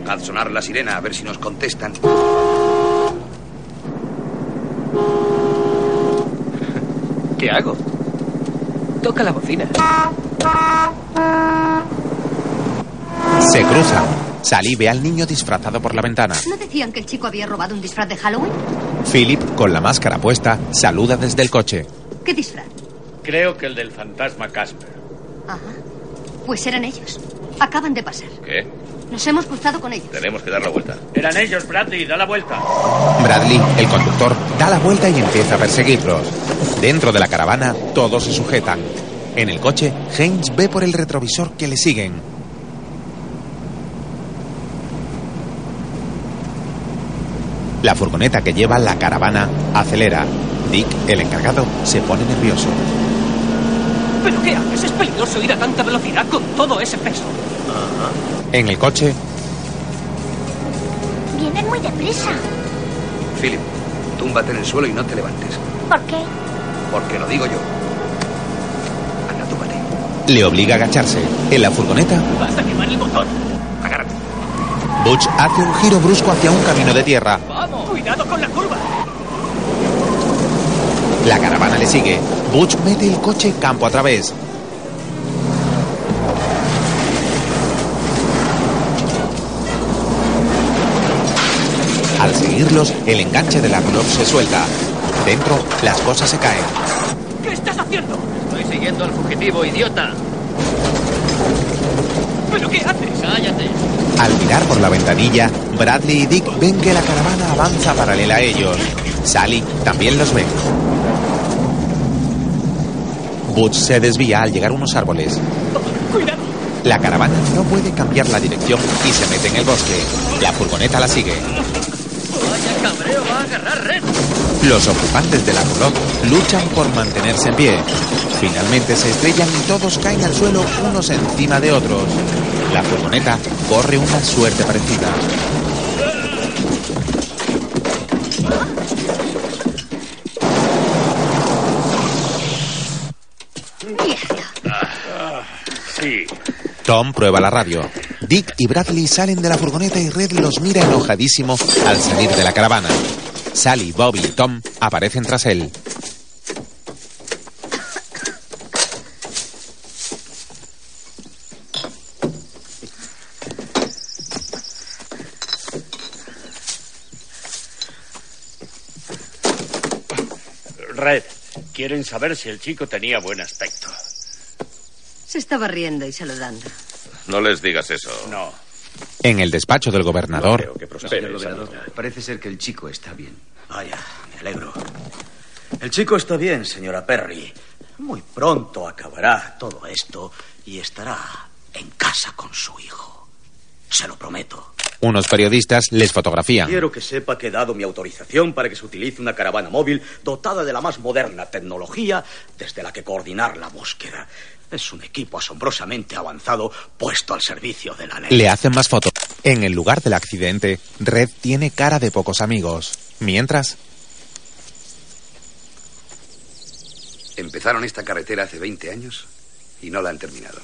Haz sonar la sirena a ver si nos contestan. ¿Qué hago? Toca la bocina. Se cruzan. Sally ve al niño disfrazado por la ventana. ¿No decían que el chico había robado un disfraz de Halloween? Philip, con la máscara puesta, saluda desde el coche. ¿Qué disfraz? Creo que el del fantasma Casper. Ajá. Pues eran ellos. Acaban de pasar. ¿Qué? Nos hemos cruzado con ellos. Tenemos que dar la vuelta. Eran ellos, Bradley. Da la vuelta. Bradley, el conductor, da la vuelta y empieza a perseguirlos. Dentro de la caravana, todos se sujetan. En el coche, Haynes ve por el retrovisor que le siguen. La furgoneta que lleva la caravana acelera. Dick, el encargado, se pone nervioso. ¿Pero qué haces? Es peligroso ir a tanta velocidad con todo ese peso. En el coche, Vienen muy deprisa. Philip, túmbate en el suelo y no te levantes. ¿Por qué? Porque lo digo yo. Anda, túmbate. le obliga a agacharse. En la furgoneta, Vas a quemar el motor. Agárrate. Butch hace un giro brusco hacia un camino de tierra. Vamos. Cuidado con la curva. La caravana le sigue. Butch mete el coche campo a través. Al seguirlos, el enganche del reloj se suelta. Dentro, las cosas se caen. ¿Qué estás haciendo? Estoy siguiendo al fugitivo, idiota. ¿Pero qué haces? Cállate. Al mirar por la ventanilla, Bradley y Dick ven que la caravana avanza paralela a ellos. Sally también los ve. Butch se desvía al llegar a unos árboles. Cuidado. La caravana no puede cambiar la dirección y se mete en el bosque. La furgoneta la sigue. Vaya cabreo va a agarrar red. Los ocupantes de la roulotte luchan por mantenerse en pie. Finalmente se estrellan y todos caen al suelo unos encima de otros. La furgoneta corre una suerte parecida. Sí. Tom prueba la radio. Dick y Bradley salen de la furgoneta y Red los mira enojadísimo al salir de la caravana. Sally, Bobby y Tom aparecen tras él. Red, quieren saber si el chico tenía buen aspecto. Se estaba riendo y saludando. No les digas eso. No. En el despacho del gobernador, Creo que parece ser que el chico está bien. Vaya, me alegro. El chico está bien, señora Perry. Muy pronto acabará todo esto y estará en casa con su hijo. Se lo prometo. Unos periodistas les fotografían. Quiero que sepa que he dado mi autorización para que se utilice una caravana móvil dotada de la más moderna tecnología desde la que coordinar la búsqueda. Es un equipo asombrosamente avanzado puesto al servicio de la ley. Le hacen más fotos. En el lugar del accidente, Red tiene cara de pocos amigos. Mientras, Empezaron esta carretera hace 20 años y no la han terminado.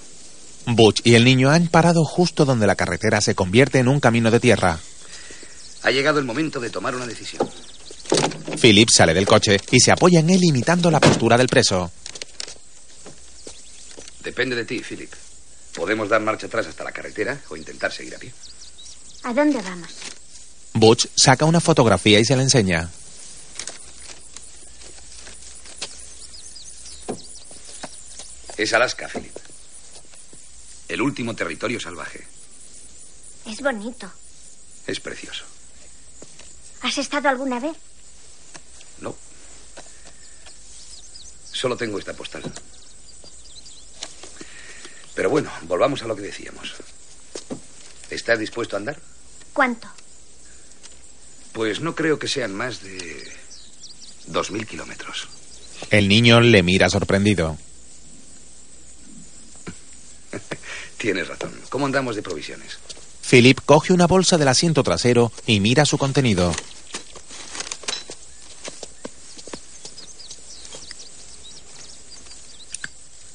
Butch y el niño han parado justo donde la carretera se convierte en un camino de tierra. Ha llegado el momento de tomar una decisión. Philip sale del coche y se apoya en él imitando la postura del preso. Depende de ti, Philip. Podemos dar marcha atrás hasta la carretera o intentar seguir a pie. ¿A dónde vamos? Butch saca una fotografía y se la enseña. Es Alaska, Philip. El último territorio salvaje. Es bonito. Es precioso. ¿Has estado alguna vez? No. Solo tengo esta postal. Pero bueno, volvamos a lo que decíamos. ¿Estás dispuesto a andar? ¿Cuánto? Pues no creo que sean más de dos mil kilómetros. El niño le mira sorprendido. Tienes razón. ¿Cómo andamos de provisiones? Philip coge una bolsa del asiento trasero y mira su contenido.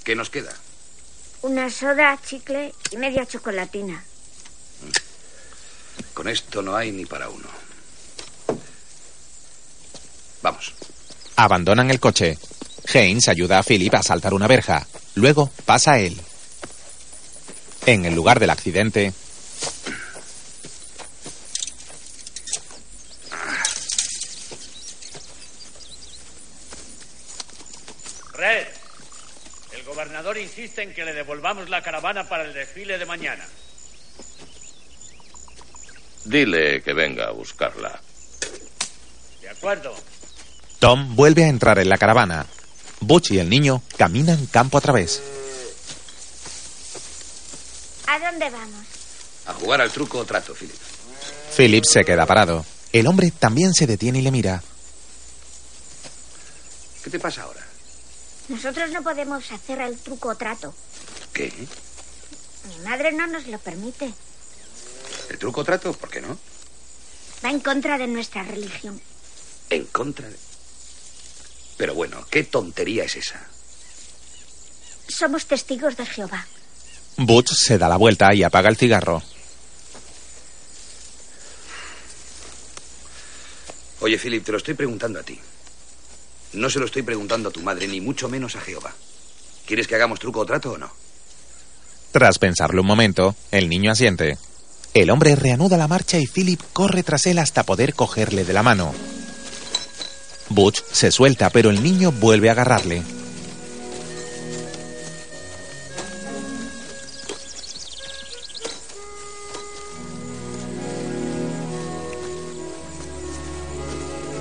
¿Qué nos queda? Una soda, chicle y media chocolatina. Con esto no hay ni para uno. Vamos. Abandonan el coche. Haynes ayuda a Philip a saltar una verja. Luego pasa a él. En el lugar del accidente, Red, el gobernador insiste en que le devolvamos la caravana para el desfile de mañana. Dile que venga a buscarla. De acuerdo. Tom vuelve a entrar en la caravana. Butch y el niño caminan campo a través. ¿A dónde vamos? A jugar al truco o trato, Philip. Philip se queda parado. El hombre también se detiene y le mira. ¿Qué te pasa ahora? Nosotros no podemos hacer el truco o trato. ¿Qué? Mi madre no nos lo permite. ¿El truco o trato? ¿Por qué no? Va en contra de nuestra religión. En contra de... Pero bueno, ¿qué tontería es esa? Somos testigos de Jehová. Butch se da la vuelta y apaga el cigarro. Oye, Philip, te lo estoy preguntando a ti. No se lo estoy preguntando a tu madre, ni mucho menos a Jehová. ¿Quieres que hagamos truco o trato o no? Tras pensarlo un momento, el niño asiente. El hombre reanuda la marcha y Philip corre tras él hasta poder cogerle de la mano. Butch se suelta, pero el niño vuelve a agarrarle.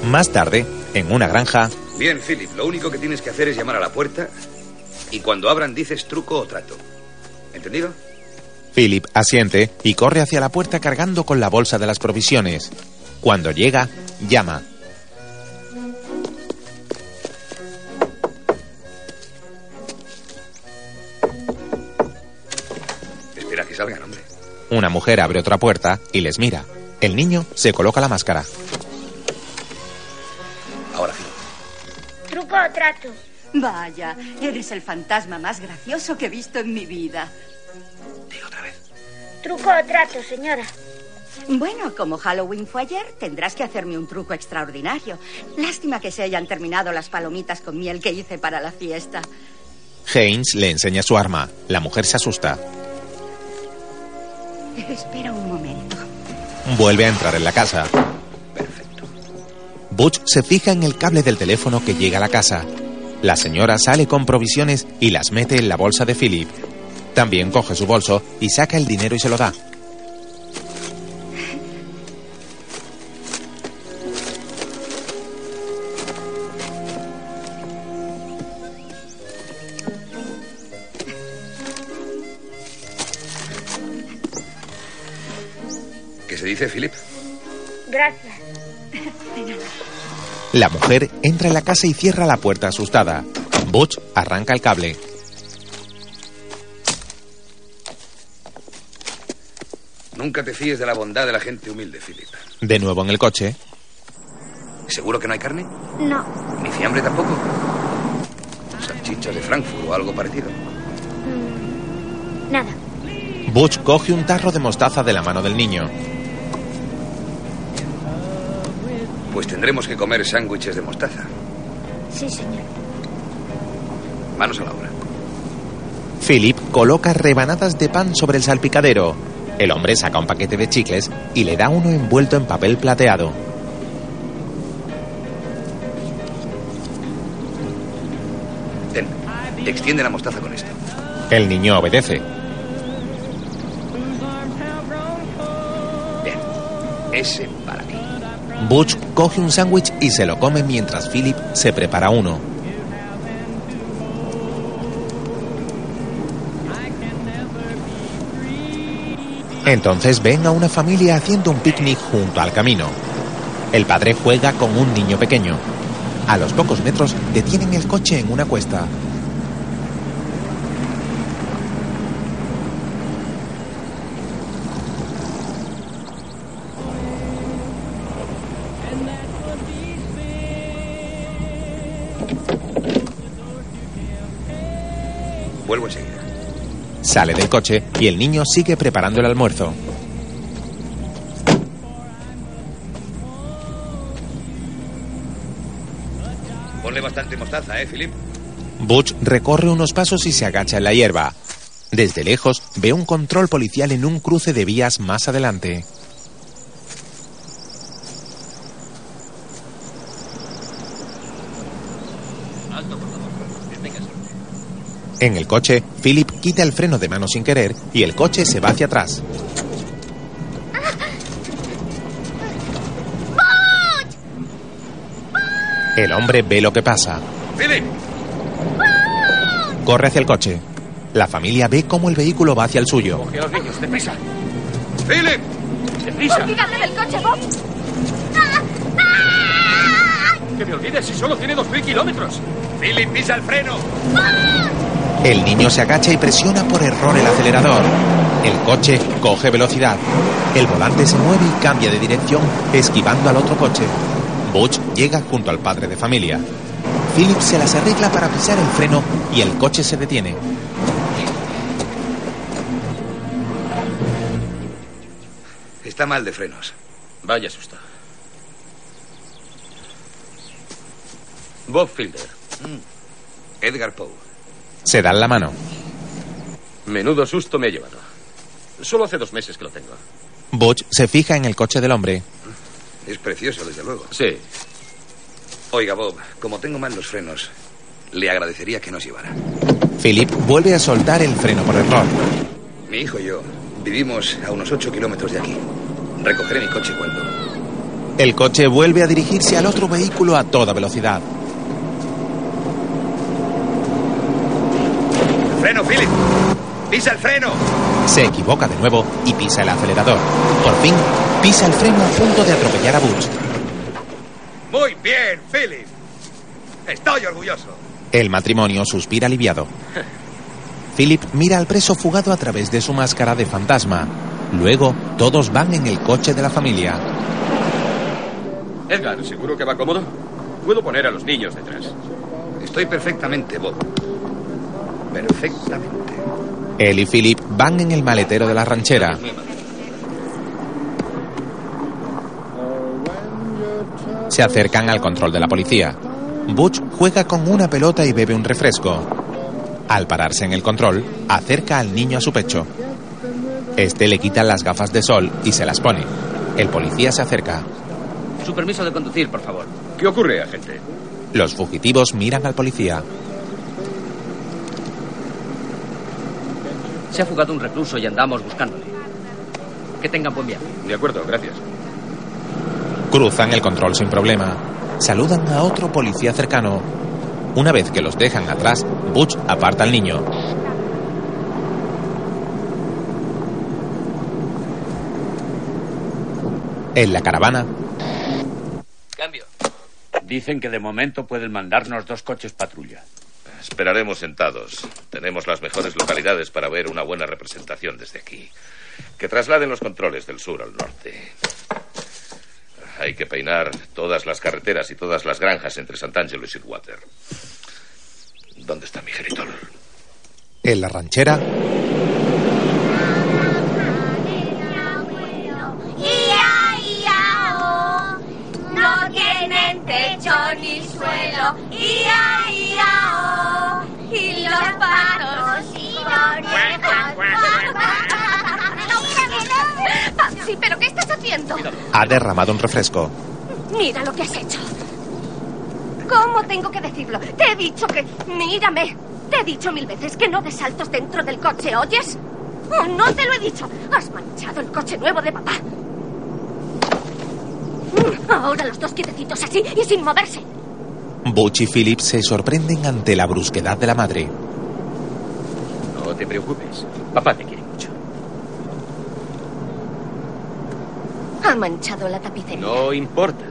Más tarde, en una granja, Bien, Philip, lo único que tienes que hacer es llamar a la puerta y cuando abran dices truco o trato. ¿Entendido? Philip asiente y corre hacia la puerta cargando con la bolsa de las provisiones. Cuando llega, llama. Espera que salgan, hombre. Una mujer abre otra puerta y les mira. El niño se coloca la máscara. Vaya, eres el fantasma más gracioso que he visto en mi vida. ¿Truco o trato, señora? Bueno, como Halloween fue ayer, tendrás que hacerme un truco extraordinario. Lástima que se hayan terminado las palomitas con miel que hice para la fiesta. Haynes le enseña su arma. La mujer se asusta. Espera un momento. Vuelve a entrar en la casa. Butch se fija en el cable del teléfono que llega a la casa. La señora sale con provisiones y las mete en la bolsa de Philip. También coge su bolso y saca el dinero y se lo da. ¿Qué se dice, Philip? Gracias. La mujer entra en la casa y cierra la puerta asustada. Butch arranca el cable. Nunca te fíes de la bondad de la gente humilde, Philip. De nuevo en el coche. ¿Seguro que no hay carne? No. ¿Ni fiambre tampoco? ¿Salchichas de Frankfurt o algo parecido? Mm, Nada. Butch coge un tarro de mostaza de la mano del niño. Pues tendremos que comer sándwiches de mostaza. Sí, señor. Manos a la obra. Philip coloca rebanadas de pan sobre el salpicadero. El hombre saca un paquete de chicles y le da uno envuelto en papel plateado. Ten, extiende la mostaza con esto. El niño obedece. Bien, ese para ti. Butch coge un sándwich y se lo come mientras Philip se prepara uno. Entonces ven a una familia haciendo un picnic junto al camino. El padre juega con un niño pequeño. A los pocos metros detienen el coche en una cuesta. Sale del coche y el niño sigue preparando el almuerzo. Ponle bastante mostaza, ¿eh, Philip? Butch recorre unos pasos y se agacha en la hierba. Desde lejos ve un control policial en un cruce de vías más adelante. Alto, por favor. Venga, En el coche, Philip quita el freno de mano sin querer y el coche se va hacia atrás. El hombre ve lo que pasa. ¡Philip! Corre hacia el coche. La familia ve cómo el vehículo va hacia el suyo. Coge a los niños, deprisa. ¡Philip! ¡Deprisa! ¡Olvídate del coche, Bob! Que me olvides si solo tiene dos mil kilómetros. ¡Philip, pisa el freno! El niño se agacha y presiona por error el acelerador. El coche coge velocidad. El volante se mueve y cambia de dirección, esquivando al otro coche. Butch llega junto al padre de familia. Philip se las arregla para pisar el freno y el coche se detiene. Está mal de frenos. Vaya susto. Bob Fielder. Edgar Poe. Se dan la mano. Menudo susto me ha llevado. Solo hace dos meses que lo tengo. Butch se fija en el coche del hombre. Es precioso, desde luego. Sí. Oiga, Bob, como tengo mal los frenos, le agradecería que nos llevara. Philip vuelve a soltar el freno por error. Mi hijo y yo vivimos a unos ocho kilómetros de aquí. Recogeré mi coche cuando... El coche vuelve a dirigirse al otro vehículo a toda velocidad. ¡Freno, Philip! ¡Pisa el freno! Se equivoca de nuevo y pisa el acelerador. Por fin, pisa el freno a punto de atropellar a Butch. Muy bien, Philip. Estoy orgulloso. El matrimonio suspira aliviado. Philip mira al preso fugado a través de su máscara de fantasma. Luego, todos van en el coche de la familia. Edgar, ¿seguro que va cómodo? Puedo poner a los niños detrás. Estoy perfectamente, Bob. Perfectamente. Él y Philip van en el maletero de la ranchera. Se acercan al control de la policía. Butch juega con una pelota y bebe un refresco. Al pararse en el control, acerca al niño a su pecho. Este le quita las gafas de sol y se las pone. El policía se acerca. Su permiso de conducir, por favor. ¿Qué ocurre, agente? Los fugitivos miran al policía. Se ha fugado un recluso y andamos buscándole. Que tengan buen viaje. De acuerdo, gracias. Cruzan el control sin problema. Saludan a otro policía cercano. Una vez que los dejan atrás, Butch aparta al niño. En la caravana, Cambio. Dicen que de momento pueden mandarnos dos coches patrulla. Esperaremos sentados. Tenemos las mejores localidades para ver una buena representación desde aquí. Que trasladen los controles del sur al norte. Hay que peinar todas las carreteras y todas las granjas entre Sant'Angelo y Sweetwater. ¿Dónde está mi geritol? en la ranchera. No tienen techo ni suelo. Ia, ia. Y los patos y Sí, pero ¿qué estás haciendo? ha derramado un refresco. Mira lo que has hecho. ¿Cómo tengo que decirlo? Te he dicho que... Mírame. Te he dicho mil veces que no des saltos dentro del coche, ¿oyes? ¿O no te lo he dicho? Has manchado el coche nuevo de papá. Mm, Ahora los dos quietecitos así y sin moverse. Butch y Philip se sorprenden ante la brusquedad de la madre. No te preocupes. Papá te quiere mucho. Ha manchado la tapicería. No importa.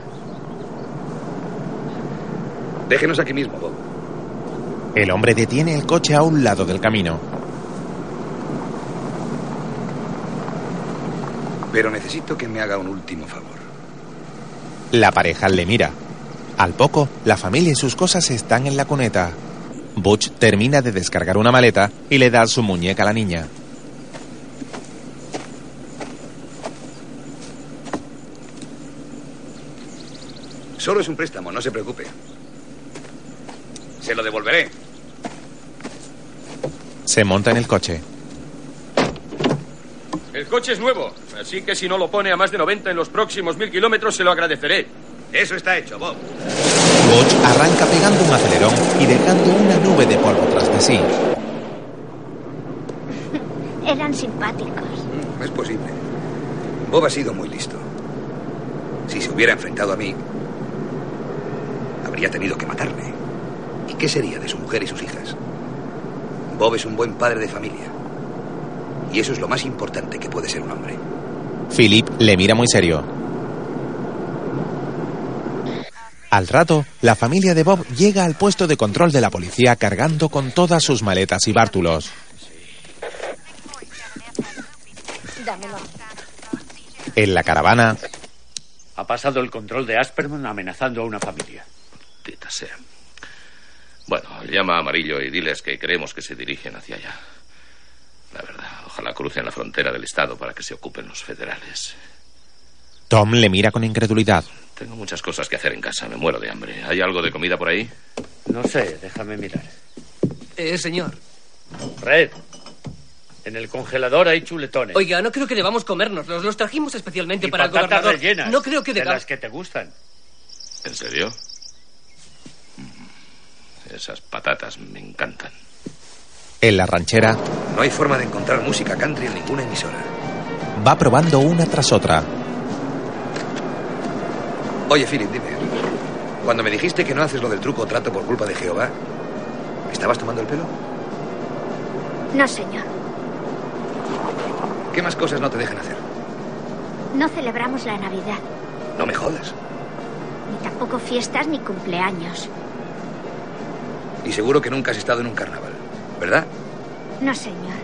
Déjenos aquí mismo, Bob. El hombre detiene el coche a un lado del camino. Pero necesito que me haga un último favor. La pareja le mira. Al poco, la familia y sus cosas están en la cuneta. Butch termina de descargar una maleta y le da su muñeca a la niña. Solo es un préstamo, no se preocupe. Se lo devolveré. Se monta en el coche. El coche es nuevo, así que si no lo pone a más de 90 en los próximos mil kilómetros, se lo agradeceré. Eso está hecho, Bob. Butch arranca pegando un acelerón y dejando una nube de polvo tras de sí. Eran simpáticos. Mm, Es posible. Bob ha sido muy listo. Si se hubiera enfrentado a mí, habría tenido que matarme. ¿Y qué sería de su mujer y sus hijas? Bob es un buen padre de familia. Y eso es lo más importante que puede ser un hombre. Philip le mira muy serio. Al rato, la familia de Bob llega al puesto de control de la policía cargando con todas sus maletas y bártulos. En la caravana, Ha pasado el control de Asperman amenazando a una familia. Tita sea. Bueno, llama a Amarillo y diles que creemos que se dirigen hacia allá. La verdad, ojalá crucen la frontera del Estado para que se ocupen los federales. Tom le mira con incredulidad. Tengo muchas cosas que hacer en casa, me muero de hambre. ¿Hay algo de comida por ahí? No sé, déjame mirar. Eh, señor. Red, en el congelador hay chuletones. Oiga, no creo que debamos comérnoslos. Los trajimos especialmente y para el patatas gobernador. rellenas. No creo que de debamos... las que te gustan. ¿En serio? Mm, Esas patatas me encantan. En la ranchera, No hay forma de encontrar música country en ninguna emisora. va probando una tras otra. Oye, Philip, dime. Cuando me dijiste que no haces lo del truco o trato por culpa de Jehová, ¿me estabas tomando el pelo? No, señor. ¿Qué más cosas no te dejan hacer? No celebramos la Navidad, No me jodas. ni tampoco fiestas ni cumpleaños. Y seguro que nunca has estado en un carnaval, ¿verdad? No, señor.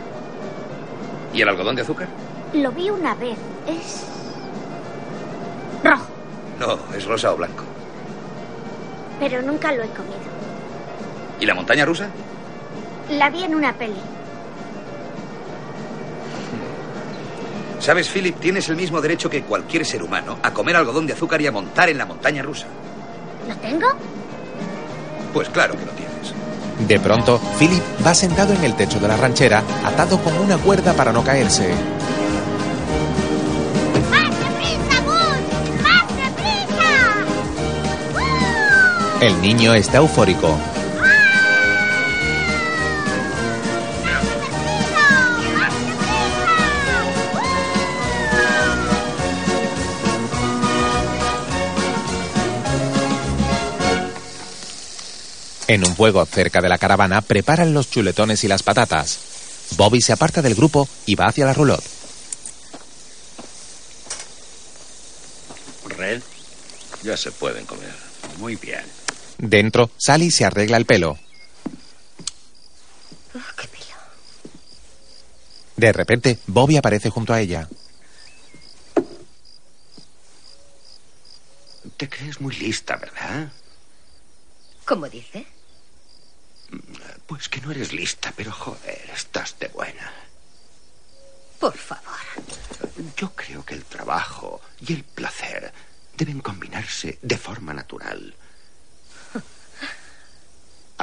¿Y el algodón de azúcar? Lo vi una vez. Es... rojo, No, es rosa o blanco. pero nunca lo he comido. ¿Y la montaña rusa? La vi en una peli. Sabes, Philip, tienes el mismo derecho que cualquier ser humano a comer algodón de azúcar y a montar en la montaña rusa. ¿Lo tengo? Pues claro que lo tienes. De pronto, Philip va sentado en el techo de la ranchera, atado con una cuerda para no caerse. El niño está eufórico. En un fuego cerca de la caravana preparan los chuletones y las patatas. Bobby se aparta del grupo y va hacia la roulotte. Ya se pueden comer. Muy bien. Dentro, Sally se arregla el pelo. qué pelo. De repente, Bobby aparece junto a ella. Te crees muy lista, ¿verdad? ¿Cómo dice? Pues que no eres lista, pero joder, estás de buena. Por favor. Yo creo que el trabajo y el placer deben combinarse de forma natural.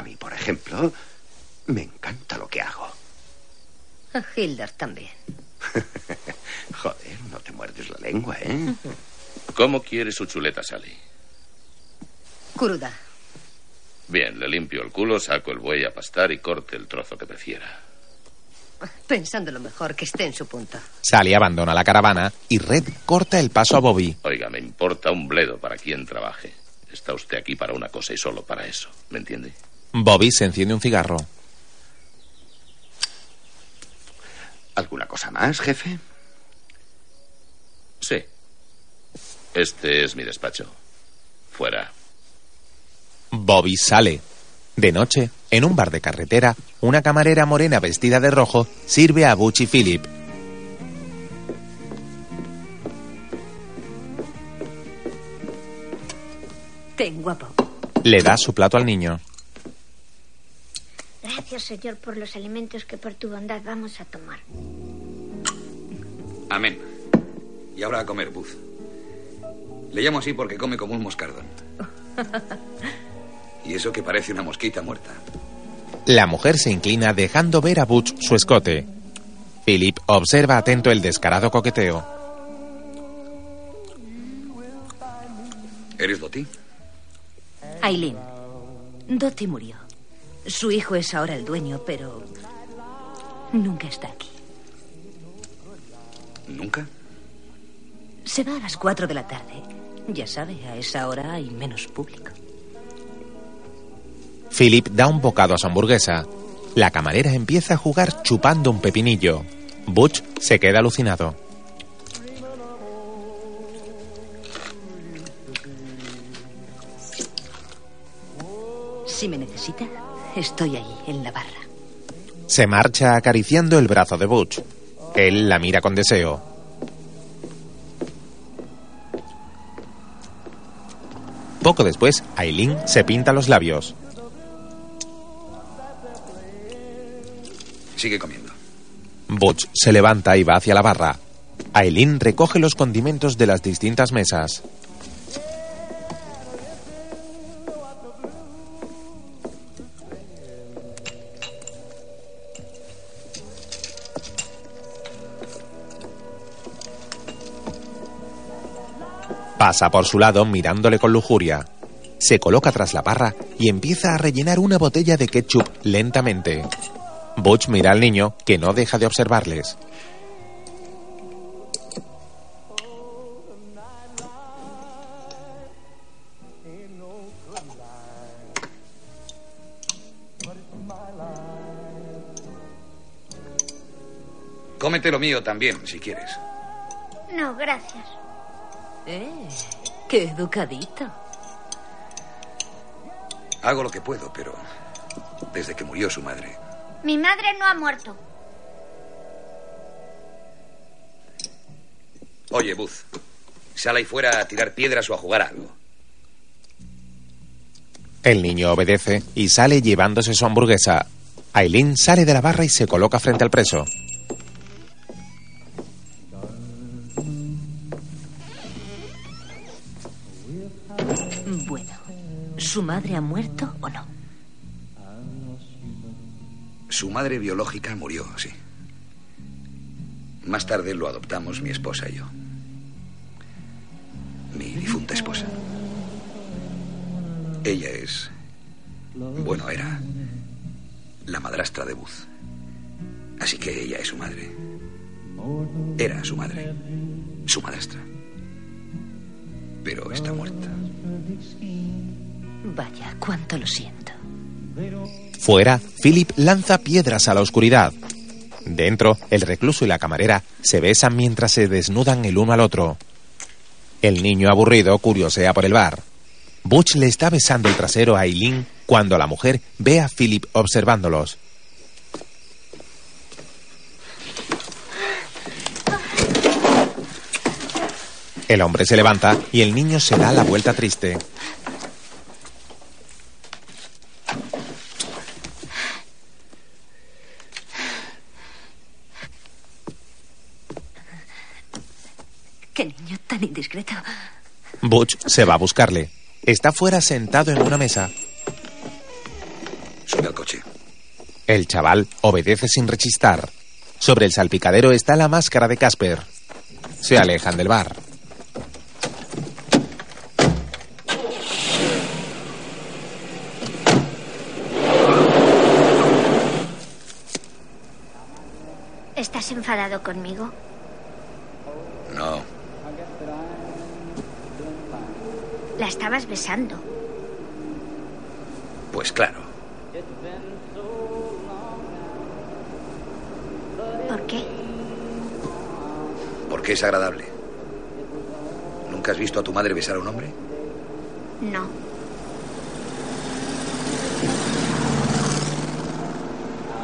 A mí, por ejemplo, me encanta lo que hago. A Hilder también. Joder, no te muerdes la lengua, ¿eh? ¿Cómo quiere su chuleta, Sally? Cruda. Bien, le limpio el culo, saco el buey a pastar y corte el trozo que prefiera. Pensando lo mejor que esté en su punto. Sally abandona la caravana y Red corta el paso a Bobby. Oiga, me importa un bledo para quien trabaje. Está usted aquí para una cosa y solo para eso. ¿Me entiende? Bobby se enciende un cigarro. ¿Alguna cosa más, jefe? Sí. Este es mi despacho. Fuera. Bobby sale. De noche, en un bar de carretera, una camarera morena vestida de rojo sirve a Butch y Philip. Ten, guapo. Le da su plato al niño. Gracias, Señor, por los alimentos que por tu bondad vamos a tomar. Amén. Y ahora a comer, Buzz. Le llamo así porque come como un moscardón. Y eso que parece una mosquita muerta. La mujer se inclina dejando ver a Butch su escote. Philip observa atento el descarado coqueteo. ¿Eres Doti? Aileen. Dottie murió. Su hijo es ahora el dueño, pero nunca está aquí. ¿Nunca? Se va a las cuatro de la tarde. Ya sabe, a esa hora hay menos público. Philip da un bocado a su hamburguesa. La camarera empieza a jugar chupando un pepinillo. Butch se queda alucinado. Si me necesita, estoy ahí, en la barra. Se marcha acariciando el brazo de Butch. Él la mira con deseo. Poco después, Aileen se pinta los labios. Sigue comiendo. Butch se levanta y va hacia la barra. Aileen recoge los condimentos de las distintas mesas. Pasa por su lado mirándole con lujuria. Se coloca tras la barra y empieza a rellenar una botella de ketchup lentamente. Butch mira al niño, que no deja de observarles. Cómete lo mío también, si quieres. No, gracias. Eh, qué educadito. Hago lo que puedo, pero desde que murió su madre, Mi madre no ha muerto. Oye, Buzz, sal ahí fuera a tirar piedras o a jugar a algo. El niño obedece y sale llevándose su hamburguesa. Aileen sale de la barra y se coloca frente al preso. ¿Su madre ha muerto o no? Su madre biológica murió, sí. Más tarde lo adoptamos mi esposa y yo. Mi difunta esposa. Ella es... Bueno, era la madrastra de Buzz. Así que ella es su madre. Era su madre. Su madrastra. Pero está muerta. Vaya, cuánto lo siento. Fuera, Philip lanza piedras a la oscuridad. Dentro, el recluso y la camarera se besan mientras se desnudan el uno al otro. El niño aburrido curiosea por el bar. Butch le está besando el trasero a Eileen cuando la mujer ve a Philip observándolos. El hombre se levanta y el niño se da la vuelta triste. Qué niño Butch se va a buscarle. Está fuera sentado en una mesa. Sube al coche. El chaval obedece sin rechistar. Sobre el salpicadero está la máscara de Casper. Se alejan del bar. ¿Estás enfadado conmigo? No. La estabas besando. Pues claro. ¿Por qué? Porque es agradable. ¿Nunca has visto a tu madre besar a un hombre? No.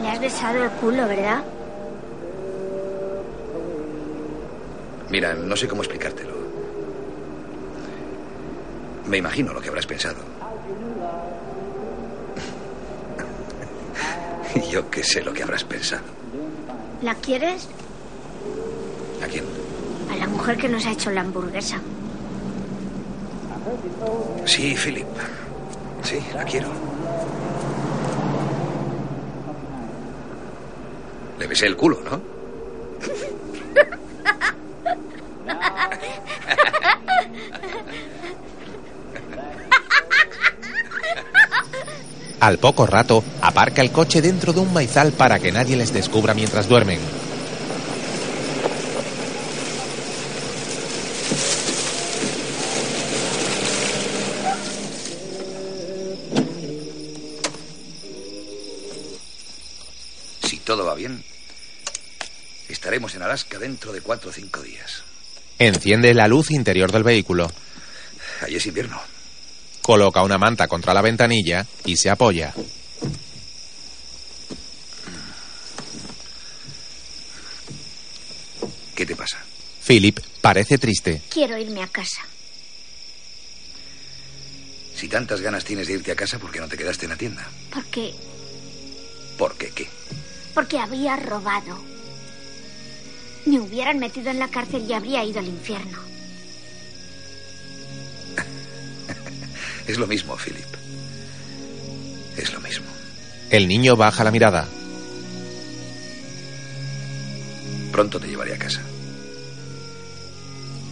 Le has besado el culo, ¿verdad? Mira, no sé cómo explicártelo. Me imagino lo que habrás pensado. Yo qué sé lo que habrás pensado. ¿La quieres? ¿A quién? A la mujer que nos ha hecho la hamburguesa. Sí, Philip. Sí, la quiero. Le besé el culo, ¿no? Al poco rato, aparca el coche dentro de un maizal para que nadie les descubra mientras duermen. Si todo va bien, estaremos en Alaska dentro de cuatro o cinco días. Enciende la luz interior del vehículo. Allí es invierno. Coloca una manta contra la ventanilla y se apoya. ¿Qué te pasa? Philip parece triste. Quiero irme a casa. Si tantas ganas tienes de irte a casa, ¿por qué no te quedaste en la tienda? Porque. ¿Por qué qué? Porque había robado. Me hubieran metido en la cárcel y habría ido al infierno. Es lo mismo, Philip. Es lo mismo. El niño baja la mirada. Pronto te llevaré a casa.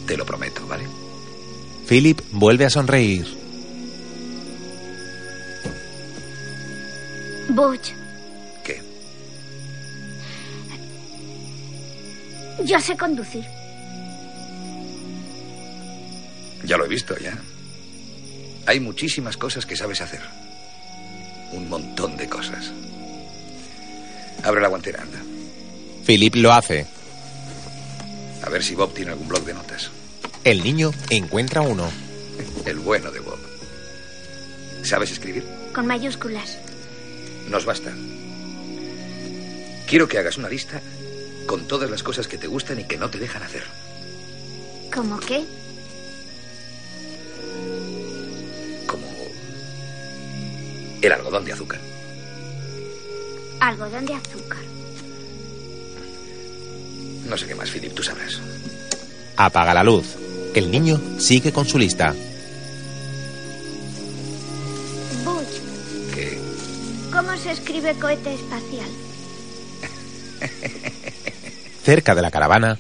Te lo prometo, ¿vale? Philip vuelve a sonreír. Butch. ¿Qué? Yo sé conducir. Ya lo he visto, ya. Hay muchísimas cosas que sabes hacer. Un montón de cosas. Abre la guantera, anda. Philip lo hace. A ver si Bob tiene algún blog de notas. El niño encuentra uno. El bueno de Bob. ¿Sabes escribir? Con mayúsculas. Nos basta. Quiero que hagas una lista con todas las cosas que te gustan y que no te dejan hacer. ¿Cómo qué? El algodón de azúcar. Algodón de azúcar. No sé qué más, Philip, tú sabrás. Apaga la luz. El niño sigue con su lista. Butch, ¿Qué? ¿cómo se escribe cohete espacial? Cerca de la caravana,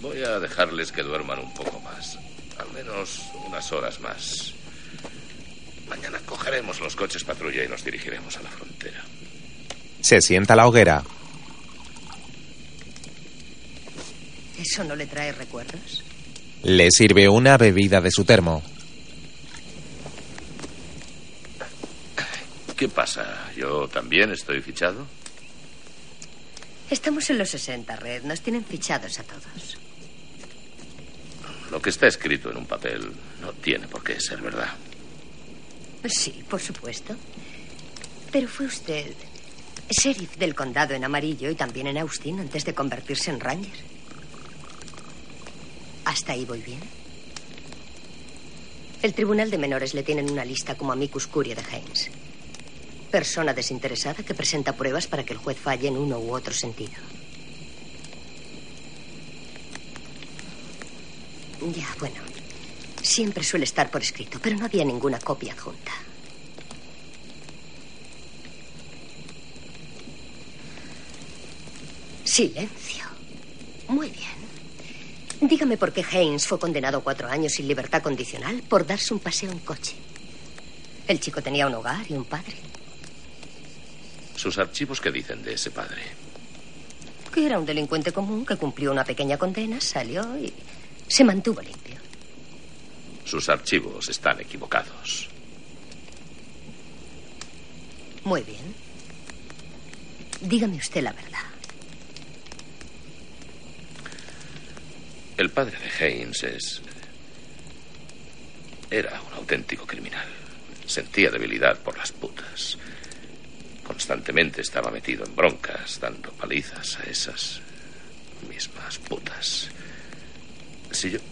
Voy a dejarles que duerman un poco más. Al menos unas horas más. Cogeremos los coches patrulla y nos dirigiremos a la frontera. se sienta a la hoguera. ¿Eso no le trae recuerdos? Le sirve una bebida de su termo. ¿Qué pasa? ¿Yo también estoy fichado? Estamos en los 60, Red. Nos tienen fichados a todos. lo que está escrito en un papel no tiene por qué ser verdad. Sí, por supuesto. Pero fue usted sheriff del condado en Amarillo y también en Austin antes de convertirse en ranger. ¿Hasta ahí voy bien? El Tribunal de Menores le tiene en una lista como amicus curia de Haynes. Persona desinteresada que presenta pruebas para que el juez falle en uno u otro sentido. Ya, bueno. Siempre suele estar por escrito, pero no había ninguna copia adjunta. Silencio. Muy bien. Dígame por qué Haynes fue condenado a cuatro años sin libertad condicional por darse un paseo en coche. El chico tenía un hogar y un padre. ¿Sus archivos qué dicen de ese padre? Que era un delincuente común que cumplió una pequeña condena, salió y se mantuvo limpio. Sus archivos están equivocados. Muy bien. Dígame usted la verdad. El padre de Haynes es... Era un auténtico criminal. Sentía debilidad por las putas. Constantemente estaba metido en broncas, dando palizas a esas mismas putas. Si yo...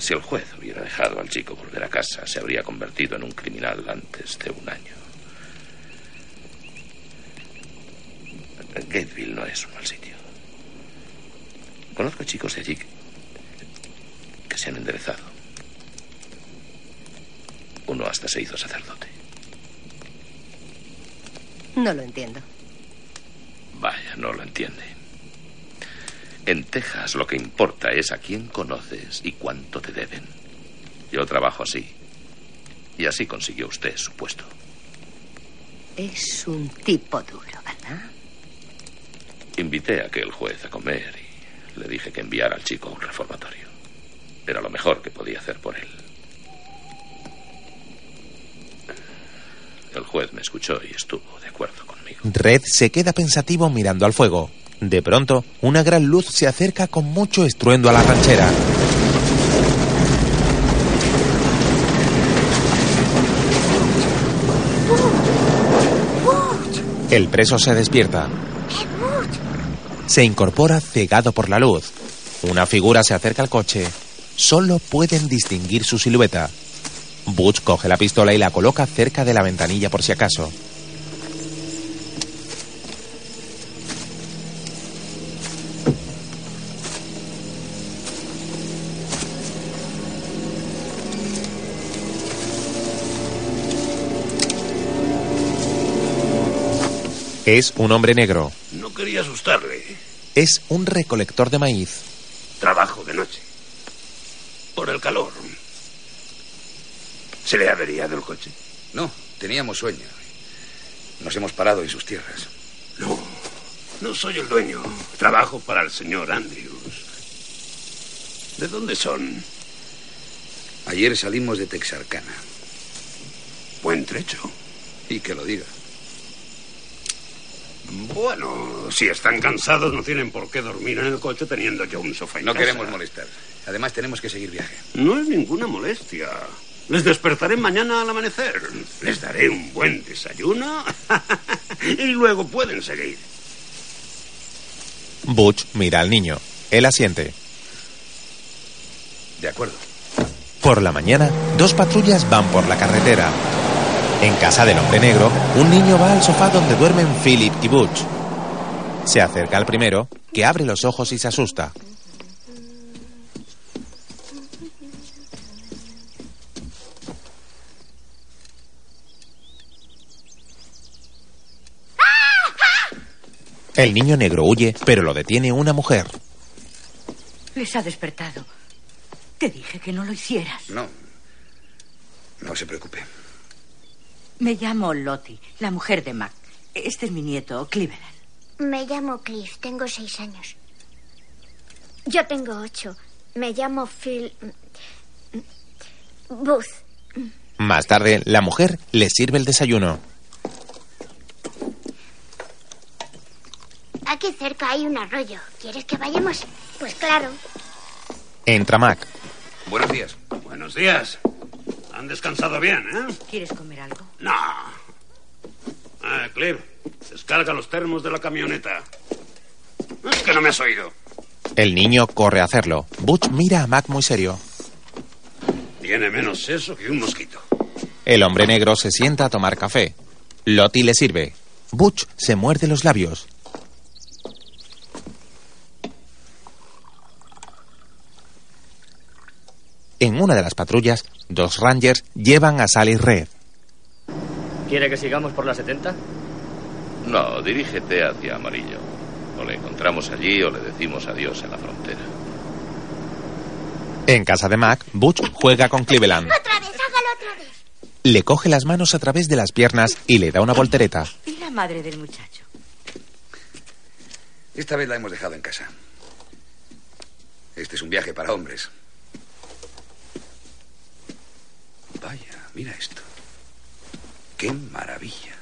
Si el juez hubiera dejado al chico volver a casa, se habría convertido en un criminal antes de un año. Gateville no es un mal sitio. Conozco chicos de allí que, se han enderezado. Uno hasta se hizo sacerdote. No lo entiendo. Vaya, no lo entiende. En Texas lo que importa es a quién conoces y cuánto te deben. Yo trabajo así. Y así consiguió usted su puesto. Es un tipo duro, ¿verdad? Invité a aquel juez a comer y le dije que enviara al chico a un reformatorio. Era lo mejor que podía hacer por él. El juez me escuchó y estuvo de acuerdo conmigo. Red se queda pensativo mirando al fuego. De pronto, una gran luz se acerca con mucho estruendo a la ranchera. El preso se despierta. Se incorpora cegado por la luz. Una figura se acerca al coche. Solo pueden distinguir su silueta. Butch coge la pistola y la coloca cerca de la ventanilla por si acaso. Es un hombre negro. No quería asustarle. Es un recolector de maíz. Trabajo de noche. Por el calor. ¿Se le ha averiado el coche? No, teníamos sueño. Nos hemos parado en sus tierras. No, no soy el dueño. Trabajo para el señor Andrews. ¿De dónde son? Ayer salimos de Texarkana. Buen trecho. Y que lo diga. Bueno, si están cansados no tienen por qué dormir en el coche teniendo yo un sofá en No casa. queremos molestar. Además, tenemos que seguir viaje. No es ninguna molestia. Les despertaré mañana al amanecer. Les daré un buen desayuno y luego pueden seguir. Butch mira al niño. Él asiente. De acuerdo. Por la mañana, dos patrullas van por la carretera. En casa del hombre negro, un niño va al sofá donde duermen Philip y Butch. Se acerca al primero, que abre los ojos y se asusta. El niño negro huye, pero lo detiene una mujer. Les ha despertado. Te dije que no lo hicieras. No. No se preocupe. Me llamo Lottie, la mujer de Mac. Este es mi nieto, Cleveland. Me llamo Cliff, tengo seis años. Yo tengo ocho. Me llamo Phil. Booth. Más tarde, la mujer le sirve el desayuno. Aquí cerca hay un arroyo. ¿Quieres que vayamos? Pues claro. Entra Mac. Buenos días. Buenos días. Han descansado bien, ¿eh? ¿Quieres comer algo? No. Ah, Cliff, descarga los termos de la camioneta. Es que no me has oído. El niño corre a hacerlo. Butch mira a Mac muy serio. Tiene menos seso que un mosquito. El hombre negro se sienta a tomar café. Lottie le sirve. Butch se muerde los labios. En una de las patrullas, dos rangers llevan a Sally Red. ¿Quiere que sigamos por la 70? No, dirígete hacia Amarillo. O le encontramos allí o le decimos adiós en la frontera. En casa de Mac, Butch juega con Cleveland. Otra vez, hágalo otra vez. Le coge las manos a través de las piernas y le da una voltereta. ¿Y la madre del muchacho? Esta vez la hemos dejado en casa. Este es un viaje para hombres. Vaya, mira esto. ¡Qué maravilla!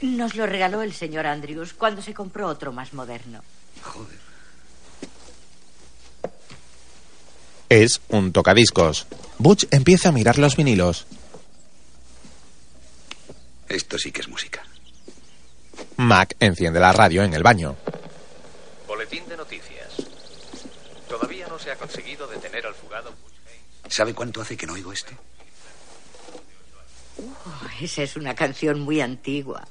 Nos lo regaló el señor Andrews cuando se compró otro más moderno. Es un tocadiscos. Butch empieza a mirar los vinilos. Esto sí que es música. Mac enciende la radio en el baño. Boletín de noticias. Todavía no se ha conseguido detener al fugado. ¿Sabe cuánto hace que no oigo esto? Oh, esa es una canción muy antigua.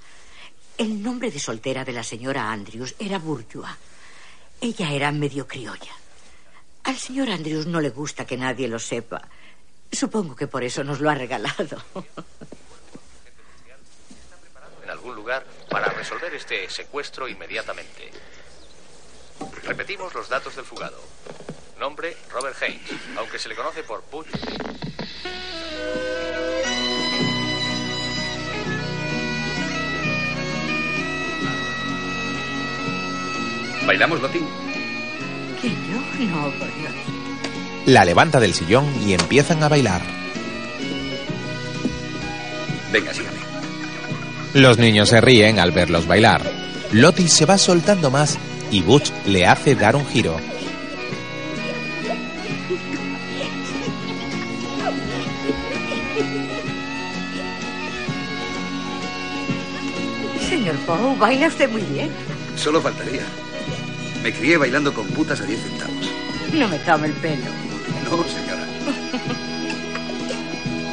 El nombre de soltera de la señora Andrews era Bourgeois. Ella era medio criolla. Al señor Andrews no le gusta que nadie lo sepa. Supongo que por eso nos lo ha regalado. En algún lugar para resolver este secuestro inmediatamente. Repetimos los datos del fugado. Nombre, Robert Haynes, aunque se le conoce por Butch. ¿Bailamos, Loti? ¿Que yo? No, por Dios. La levanta del sillón y empiezan a bailar. Venga, sígame. Los niños se ríen al verlos bailar. Lottie se va soltando más y Butch le hace dar un giro. Señor Poe, baila usted muy bien. Solo faltaría. Me crié bailando con putas a 10 centavos. No me tome el pelo. No, señora.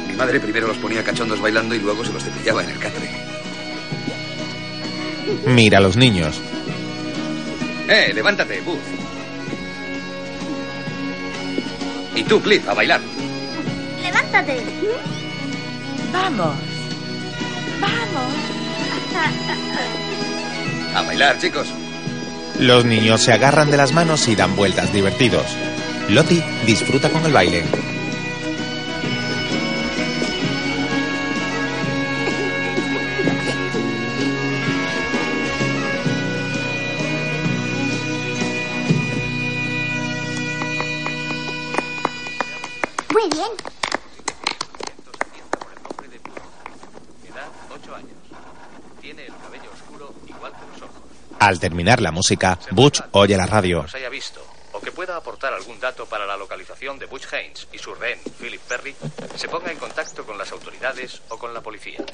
Mi madre primero los ponía cachondos bailando y luego se los cepillaba en el catre. Mira a los niños. ¡Eh, levántate, Buzz! Y tú, Cliff, a bailar. Levántate. Vamos. Vamos. A bailar, chicos. Los niños se agarran de las manos y dan vueltas divertidos. Lottie disfruta con el baile. Al terminar la música, Butch oye la radio. Los haya visto o que pueda aportar algún dato para la localización de Butch Haynes y su rehén, Philip Perry, se ponga en contacto con las autoridades o con la policía.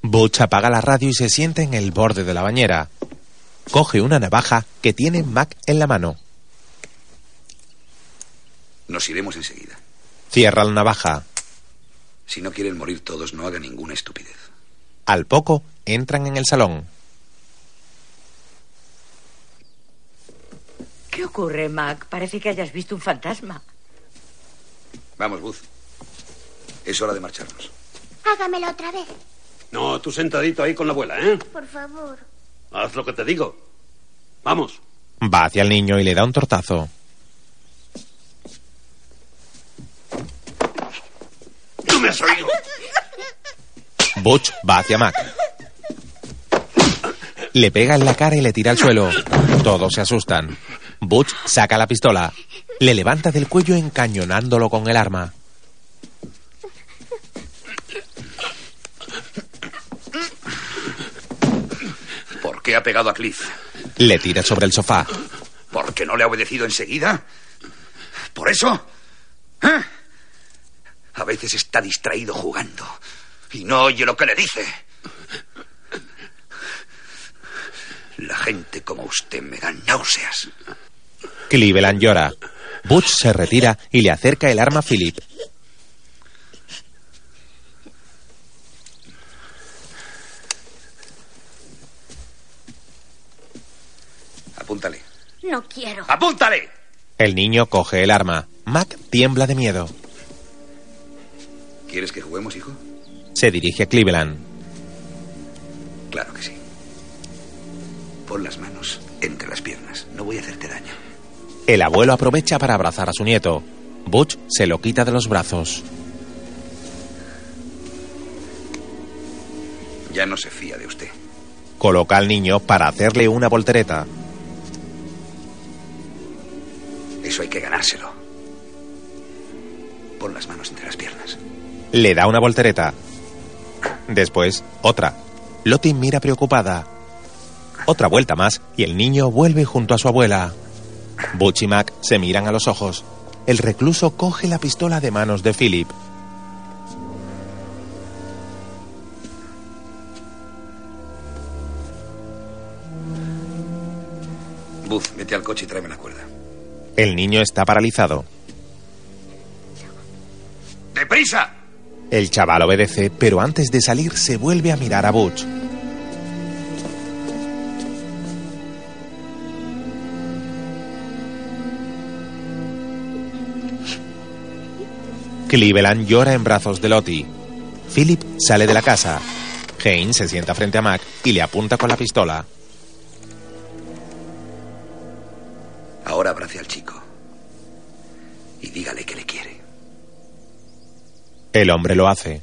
Butch apaga la radio y se sienta en el borde de la bañera. Coge una navaja que tiene Mac en la mano. Nos iremos enseguida. Cierra la navaja. Si no quieren morir todos, no haga ninguna estupidez. Al poco, entran en el salón. ¿Qué ocurre, Mac? Parece que hayas visto un fantasma. Vamos, Buzz. Es hora de marcharnos. Hágamelo otra vez. No, tú sentadito ahí con la abuela, ¿eh? Por favor. Haz lo que te digo. Vamos. Va hacia el niño y le da un tortazo. No me has oído. Butch va hacia Mac. Le pega en la cara y le tira al suelo. Todos se asustan. Butch saca la pistola. Le levanta del cuello encañonándolo con el arma. ¿Por qué ha pegado a Cliff? Le tira sobre el sofá. ¿Por qué ¿Porque no le ha obedecido enseguida? ¿Por eso? ¿Eh? A veces está distraído jugando y no oye lo que le dice. La gente como usted me da náuseas. Cleveland llora. Butch se retira y le acerca el arma a Philip. Apúntale. No quiero. ¡Apúntale! El niño coge el arma. Mac tiembla de miedo. ¿Quieres que juguemos, hijo? Se dirige a Cleveland. Claro que sí. Pon las manos entre las piernas. No voy a hacerte daño. El abuelo aprovecha para abrazar a su nieto. Butch se lo quita de los brazos. Ya no se fía de usted. Coloca al niño para hacerle una voltereta. Eso hay que ganárselo. Pon las manos entre las piernas. Le da una voltereta. Después, otra. Lottie mira preocupada. Otra vuelta más y el niño vuelve junto a su abuela. Butch y Mac se miran a los ojos. El recluso coge la pistola de manos de Philip. Buzz, vete al coche y tráeme la cuerda. El niño está paralizado. ¡Deprisa! El chaval obedece, pero antes de salir se vuelve a mirar a Butch. Cleveland llora en brazos de Lottie. Philip sale de la casa. Haynes se sienta frente a Mac y le apunta con la pistola. Ahora abrace al chico. Y dígale que le quiere. El hombre lo hace.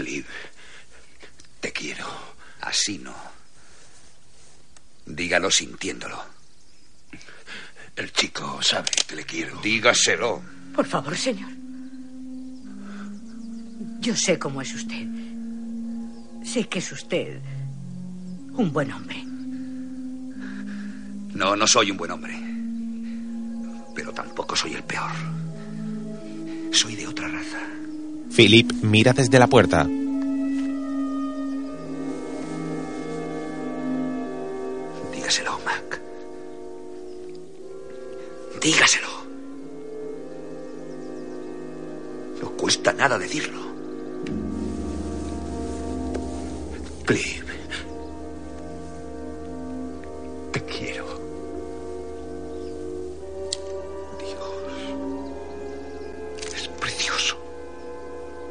Clive, te quiero. Así no. Dígalo sintiéndolo. El chico sabe que le quiero. Dígaselo. Por favor, señor. Yo sé cómo es usted. Sé que es usted un buen hombre. No, no soy un buen hombre. Pero tampoco soy el peor. Soy de otra raza. Philip mira desde la puerta. Dígaselo, Mac. Dígaselo. No cuesta nada decirlo. Clive. Te quiero.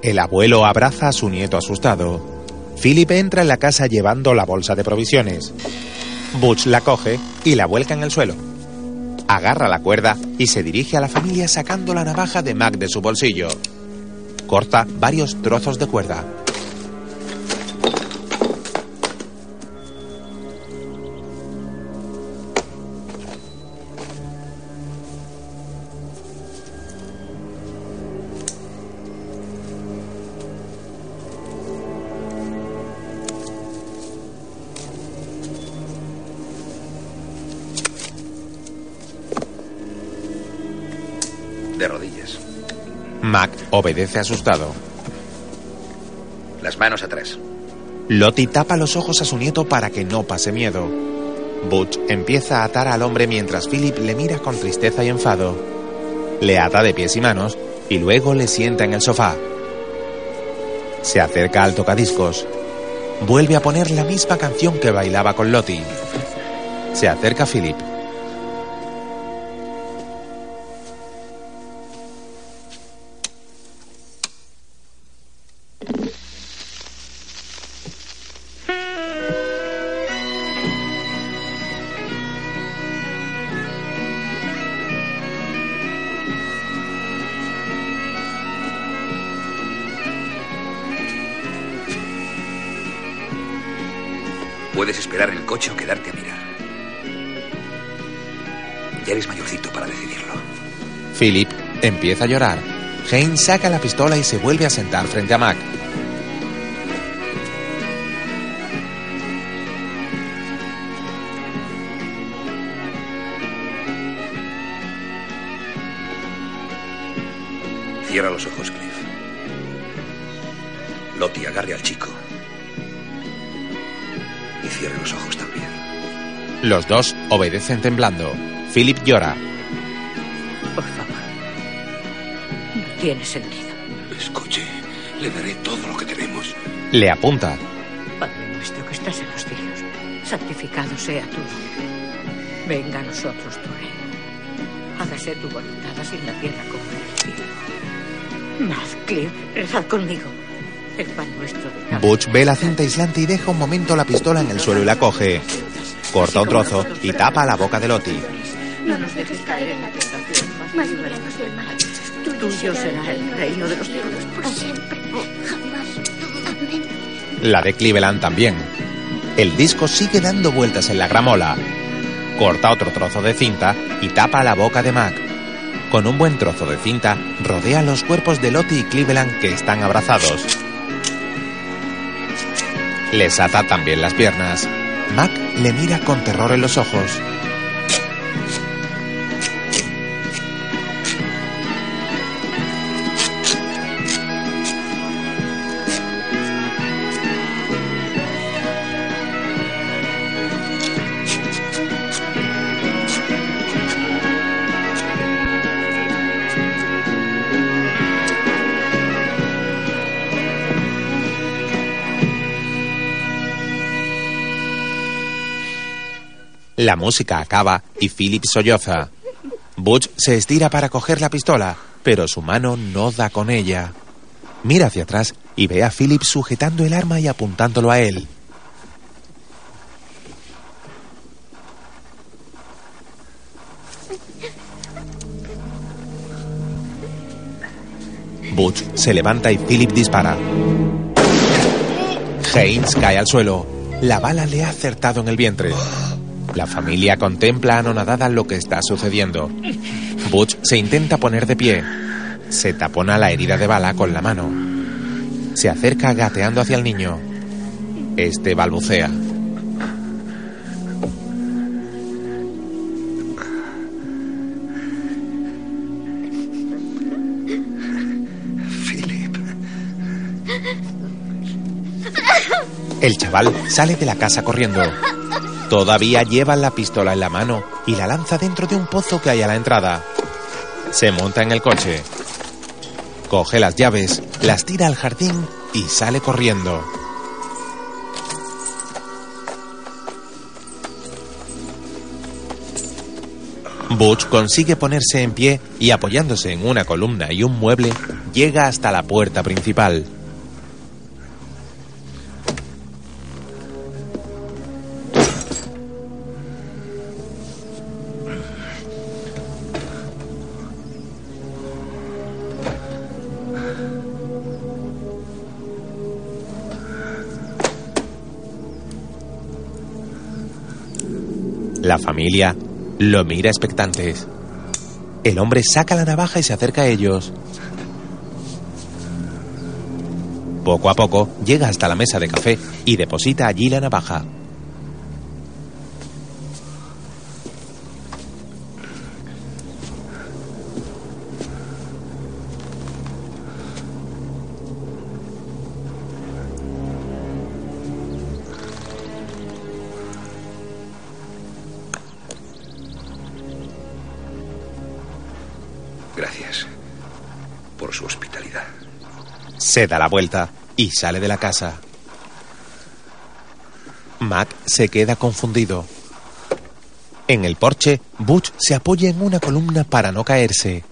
El abuelo abraza a su nieto asustado. Philip entra en la casa llevando la bolsa de provisiones. Butch la coge y la vuelca en el suelo. Agarra la cuerda y se dirige a la familia sacando la navaja de Mac de su bolsillo. Corta varios trozos de cuerda. Obedece asustado. Las manos atrás. Lottie tapa los ojos a su nieto para que no pase miedo. Butch empieza a atar al hombre mientras Philip le mira con tristeza y enfado. Le ata de pies y manos y luego le sienta en el sofá. Se acerca al tocadiscos. Vuelve a poner la misma canción que bailaba con Lottie. Se acerca Philip. Puedes esperar en el coche o quedarte a mirar. Ya eres mayorcito para decidirlo. Philip empieza a llorar. Haynes saca la pistola y se vuelve a sentar frente a Mac. Los dos obedecen temblando. Philip llora. Por favor. No tiene sentido. Escuche, le daré todo lo que tenemos. Le apunta. Padre nuestro que estás en los cielos, santificado sea tu nombre. Venga a nosotros tu reino. Hágase tu voluntad así en la tierra como en el cielo. Más, Cliff, rezad conmigo. El pan nuestro de Butch ve la cinta aislante y deja un momento la pistola en el suelo y la coge. Corta un trozo y tapa la boca de Lottie. No nos dejes caer en la tentación, mal. Tuyo será el reino de los cielos por siempre. Jamás. Amén. La de Cleveland también. El disco sigue dando vueltas en la gramola. Corta otro trozo de cinta y tapa la boca de Mac. Con un buen trozo de cinta, rodea los cuerpos de Lottie y Cleveland que están abrazados. Les ata también las piernas. Mac le mira con terror en los ojos. La música acaba y Philip solloza. Butch se estira para coger la pistola, pero su mano no da con ella. Mira hacia atrás y ve a Philip sujetando el arma y apuntándolo a él. Butch se levanta y Philip dispara. Haynes cae al suelo. La bala le ha acertado en el vientre. La familia contempla anonadada lo que está sucediendo. Butch se intenta poner de pie. Se tapona la herida de bala con la mano. Se acerca gateando hacia el niño. Este balbucea. El chaval sale de la casa corriendo. Todavía lleva la pistola en la mano y la lanza dentro de un pozo que hay a la entrada. Se monta en el coche. Coge las llaves, las tira al jardín y sale corriendo. Butch consigue ponerse en pie y apoyándose en una columna y un mueble, llega hasta la puerta principal. La familia lo mira expectantes. El hombre saca la navaja y se acerca a ellos. Poco a poco llega hasta la mesa de café y deposita allí la navaja. Se da la vuelta y sale de la casa. Mac se queda confundido. En el porche, Butch se apoya en una columna para no caerse.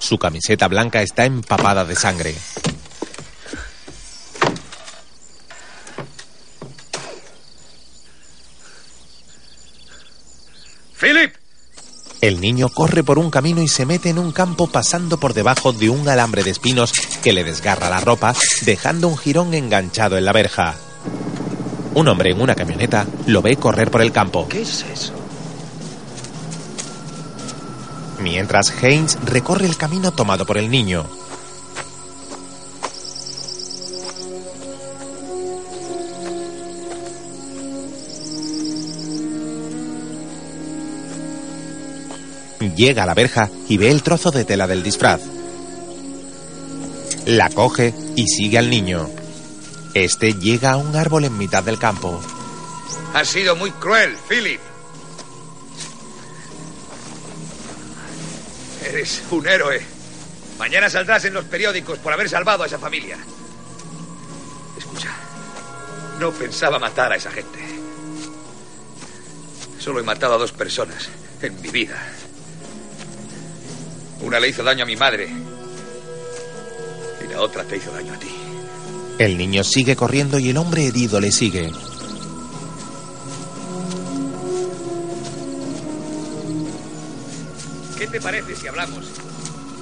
Su camiseta blanca está empapada de sangre. ¡Philip! El niño corre por un camino y se mete en un campo pasando por debajo de un alambre de espinos que le desgarra la ropa, dejando un jirón enganchado en la verja. Un hombre en una camioneta lo ve correr por el campo. ¿Qué es eso? Mientras Haynes recorre el camino tomado por el niño. Llega a la verja y ve el trozo de tela del disfraz. La coge y sigue al niño. Este llega a un árbol en mitad del campo. Has sido muy cruel, Philip. Eres un héroe. Mañana saldrás en los periódicos por haber salvado a esa familia. Escucha, no pensaba matar a esa gente. Solo he matado a dos personas en mi vida. Una le hizo daño a mi madre y la otra te hizo daño a ti. El niño sigue corriendo y el hombre herido le sigue. ¿Qué te parece si hablamos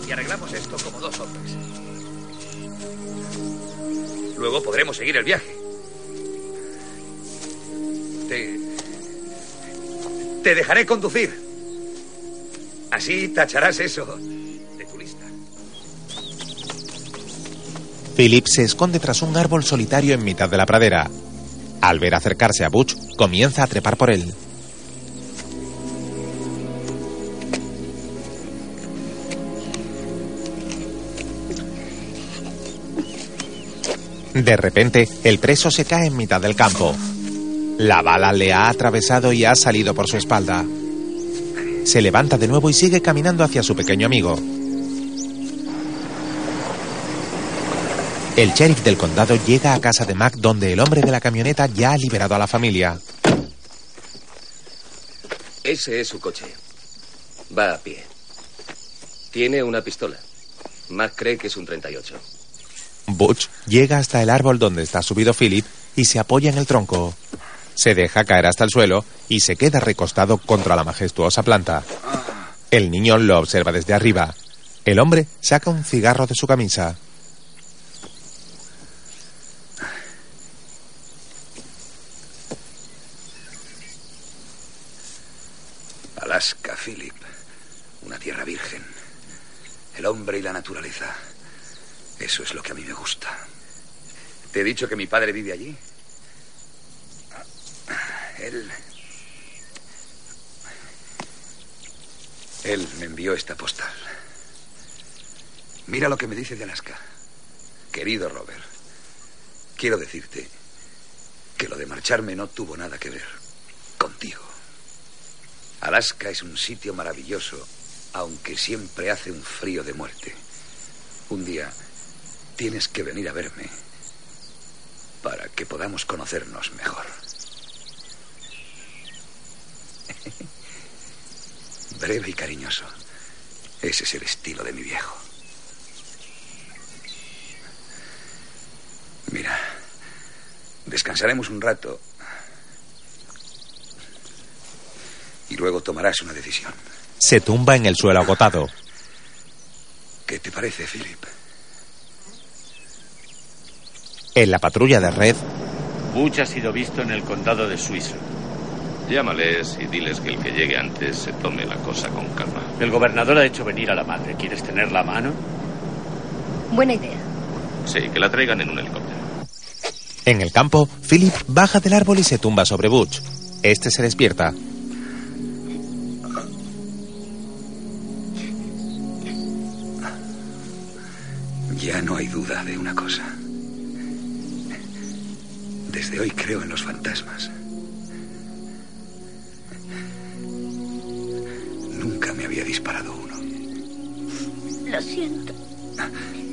y arreglamos esto como dos hombres? Luego podremos seguir el viaje. Te. Te dejaré conducir. Así tacharás eso de tu lista. Philip se esconde tras un árbol solitario en mitad de la pradera. Al ver acercarse a Butch, comienza a trepar por él. De repente, el preso se cae en mitad del campo. La bala le ha atravesado y ha salido por su espalda. Se levanta de nuevo y sigue caminando hacia su pequeño amigo. El sheriff del condado llega a casa de Mac donde el hombre de la camioneta ya ha liberado a la familia. Ese es su coche. Va a pie. Tiene una pistola. Mac cree que es un 38. Butch llega hasta el árbol donde está subido Philip y se apoya en el tronco. Se deja caer hasta el suelo y se queda recostado contra la majestuosa planta. El niño lo observa desde arriba. El hombre saca un cigarro de su camisa. Alaska, Philip. Una tierra virgen. El hombre y la naturaleza. Eso es lo que a mí me gusta. ¿Te he dicho que mi padre vive allí? Él... Él me envió esta postal. Mira lo que me dice de Alaska. Querido Robert, quiero decirte que lo de marcharme no tuvo nada que ver contigo. Alaska es un sitio maravilloso, aunque siempre hace un frío de muerte. Un día tienes que venir a verme para que podamos conocernos mejor. Breve y cariñoso. Ese es el estilo de mi viejo. Mira, descansaremos un rato y luego tomarás una decisión. Se tumba en el suelo agotado. ¿Qué te parece, Philip? En la patrulla de red, Butch ha sido visto en el condado de Suizo. Llámales y diles que el que llegue antes se tome la cosa con calma. El gobernador ha hecho venir a la madre. ¿Quieres tenerla a mano? Buena idea. Sí, que la traigan en un helicóptero. en el campo, Philip baja del árbol y se tumba sobre Butch. Este se despierta. Ya no hay duda de una cosa. Desde hoy creo en los fantasmas. Me había disparado uno. Lo siento.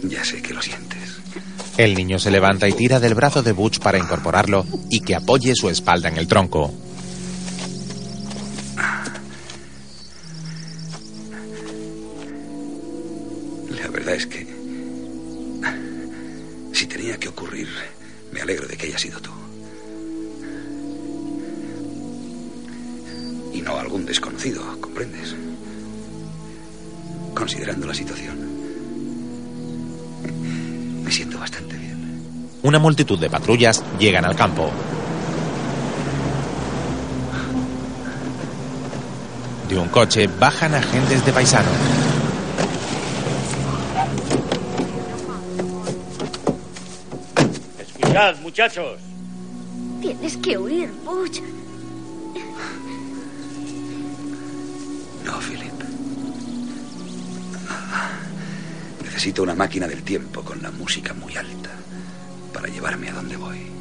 Ya sé que lo sientes. El niño se levanta y tira del brazo de Butch para incorporarlo y que apoye su espalda en el tronco. Multitud de patrullas llegan al campo. De un coche bajan agentes de paisano. Escuchad, muchachos. Tienes que huir, Butch. No, Philip. Necesito una máquina del tiempo con la música muy alta llevarme a donde voy.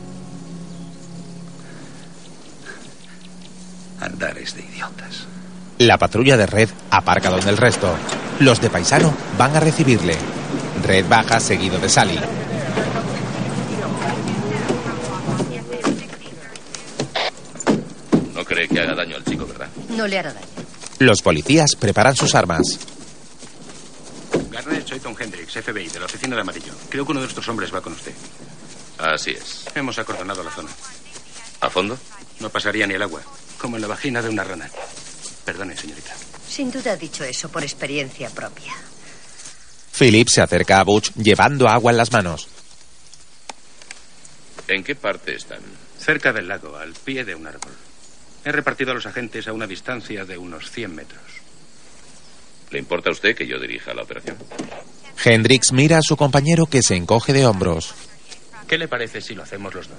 Andares de idiotas. La patrulla de Red aparca donde el resto. Los de paisano van a recibirle. Red baja seguido de Sally. No cree que haga daño al chico, ¿verdad? No le hará daño. Los policías preparan sus armas. Garnet, soy Tom Hendricks, FBI, de la oficina de amarillo. Creo que uno de nuestros hombres va con usted. Así es. Hemos acordonado la zona. ¿A fondo? No pasaría ni el agua, como en la vagina de una rana. Perdone, señorita. Sin duda ha dicho eso por experiencia propia. Philip se acerca a Butch llevando agua en las manos. ¿En qué parte están? Cerca del lago, al pie de un árbol. He repartido a los agentes a una distancia de unos 100 metros. ¿Le importa a usted que yo dirija la operación? Hendrix mira a su compañero que se encoge de hombros. ¿Qué le parece si lo hacemos los dos?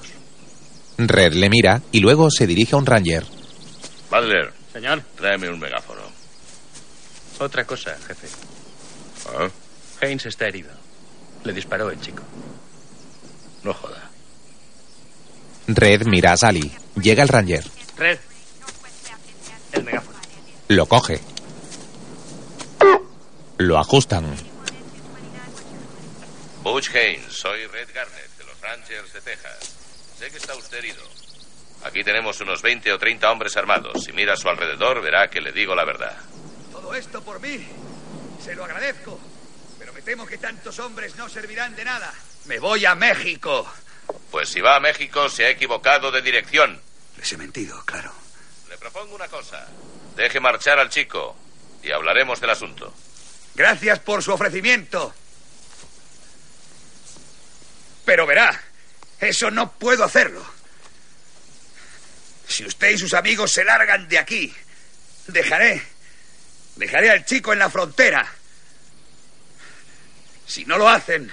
Red le mira y luego se dirige a un ranger. Butler. Señor. Tráeme un megáfono. Otra cosa, jefe. ¿Ah? Haynes está herido. Le disparó el chico. No joda. Red mira a Sally. Llega el ranger. Red. El megáfono. Lo coge. Lo ajustan. Butch Haynes, soy Red Garnett, los Rangers de Texas. Sé que está usted herido. Aquí tenemos unos 20 o 30 hombres armados. Si mira a su alrededor, verá que le digo la verdad. Todo esto por mí. Se lo agradezco. Pero me temo que tantos hombres no servirán de nada. Me voy a México. Pues si va a México, se ha equivocado de dirección. Les he mentido, claro. Le propongo una cosa. Deje marchar al chico y hablaremos del asunto. Gracias por su ofrecimiento. Pero verá, eso no puedo hacerlo. Si usted y sus amigos se largan de aquí, dejaré. Dejaré al chico en la frontera. Si no lo hacen,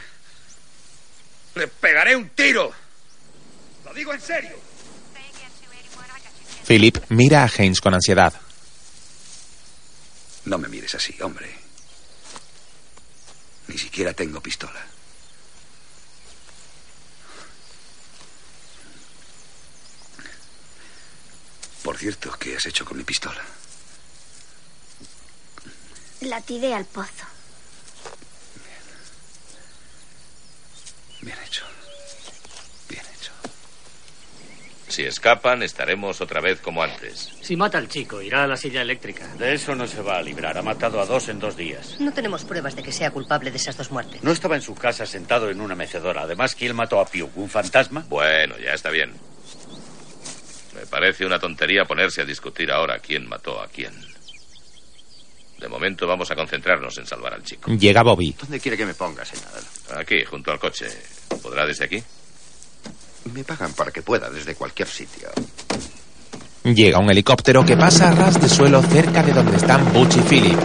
le pegaré un tiro. Lo digo en serio. Philip mira a Haynes con ansiedad. No me mires así, hombre. Ni siquiera tengo pistola. Por cierto, ¿qué has hecho con mi pistola? La tiré al pozo. Bien hecho. Bien hecho. Si escapan, estaremos otra vez como antes. Si mata al chico, irá a la silla eléctrica. De eso no se va a librar. Ha matado a dos en dos días. No tenemos pruebas de que sea culpable de esas dos muertes. No estaba en su casa sentado en una mecedora. Además, ¿quién mató a Piu? ¿Un fantasma? Bueno, ya está bien. Me parece una tontería ponerse a discutir ahora quién mató a quién. De momento vamos a concentrarnos en salvar al chico. Llega Bobby. ¿Dónde quiere que me ponga, senador? Aquí, junto al coche. ¿Podrá desde aquí? Me pagan para que pueda desde cualquier sitio. Llega un helicóptero que pasa a ras de suelo cerca de donde están Butch y Philip.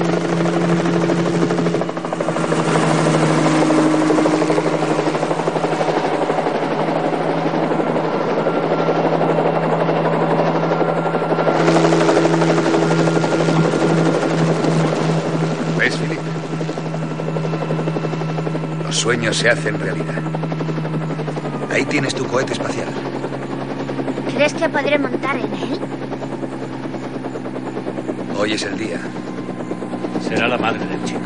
¿Ves, Philip? Los sueños se hacen realidad. Ahí tienes tu cohete espacial. ¿Crees que podré montar en él? Hoy es el día. Será la madre del chico.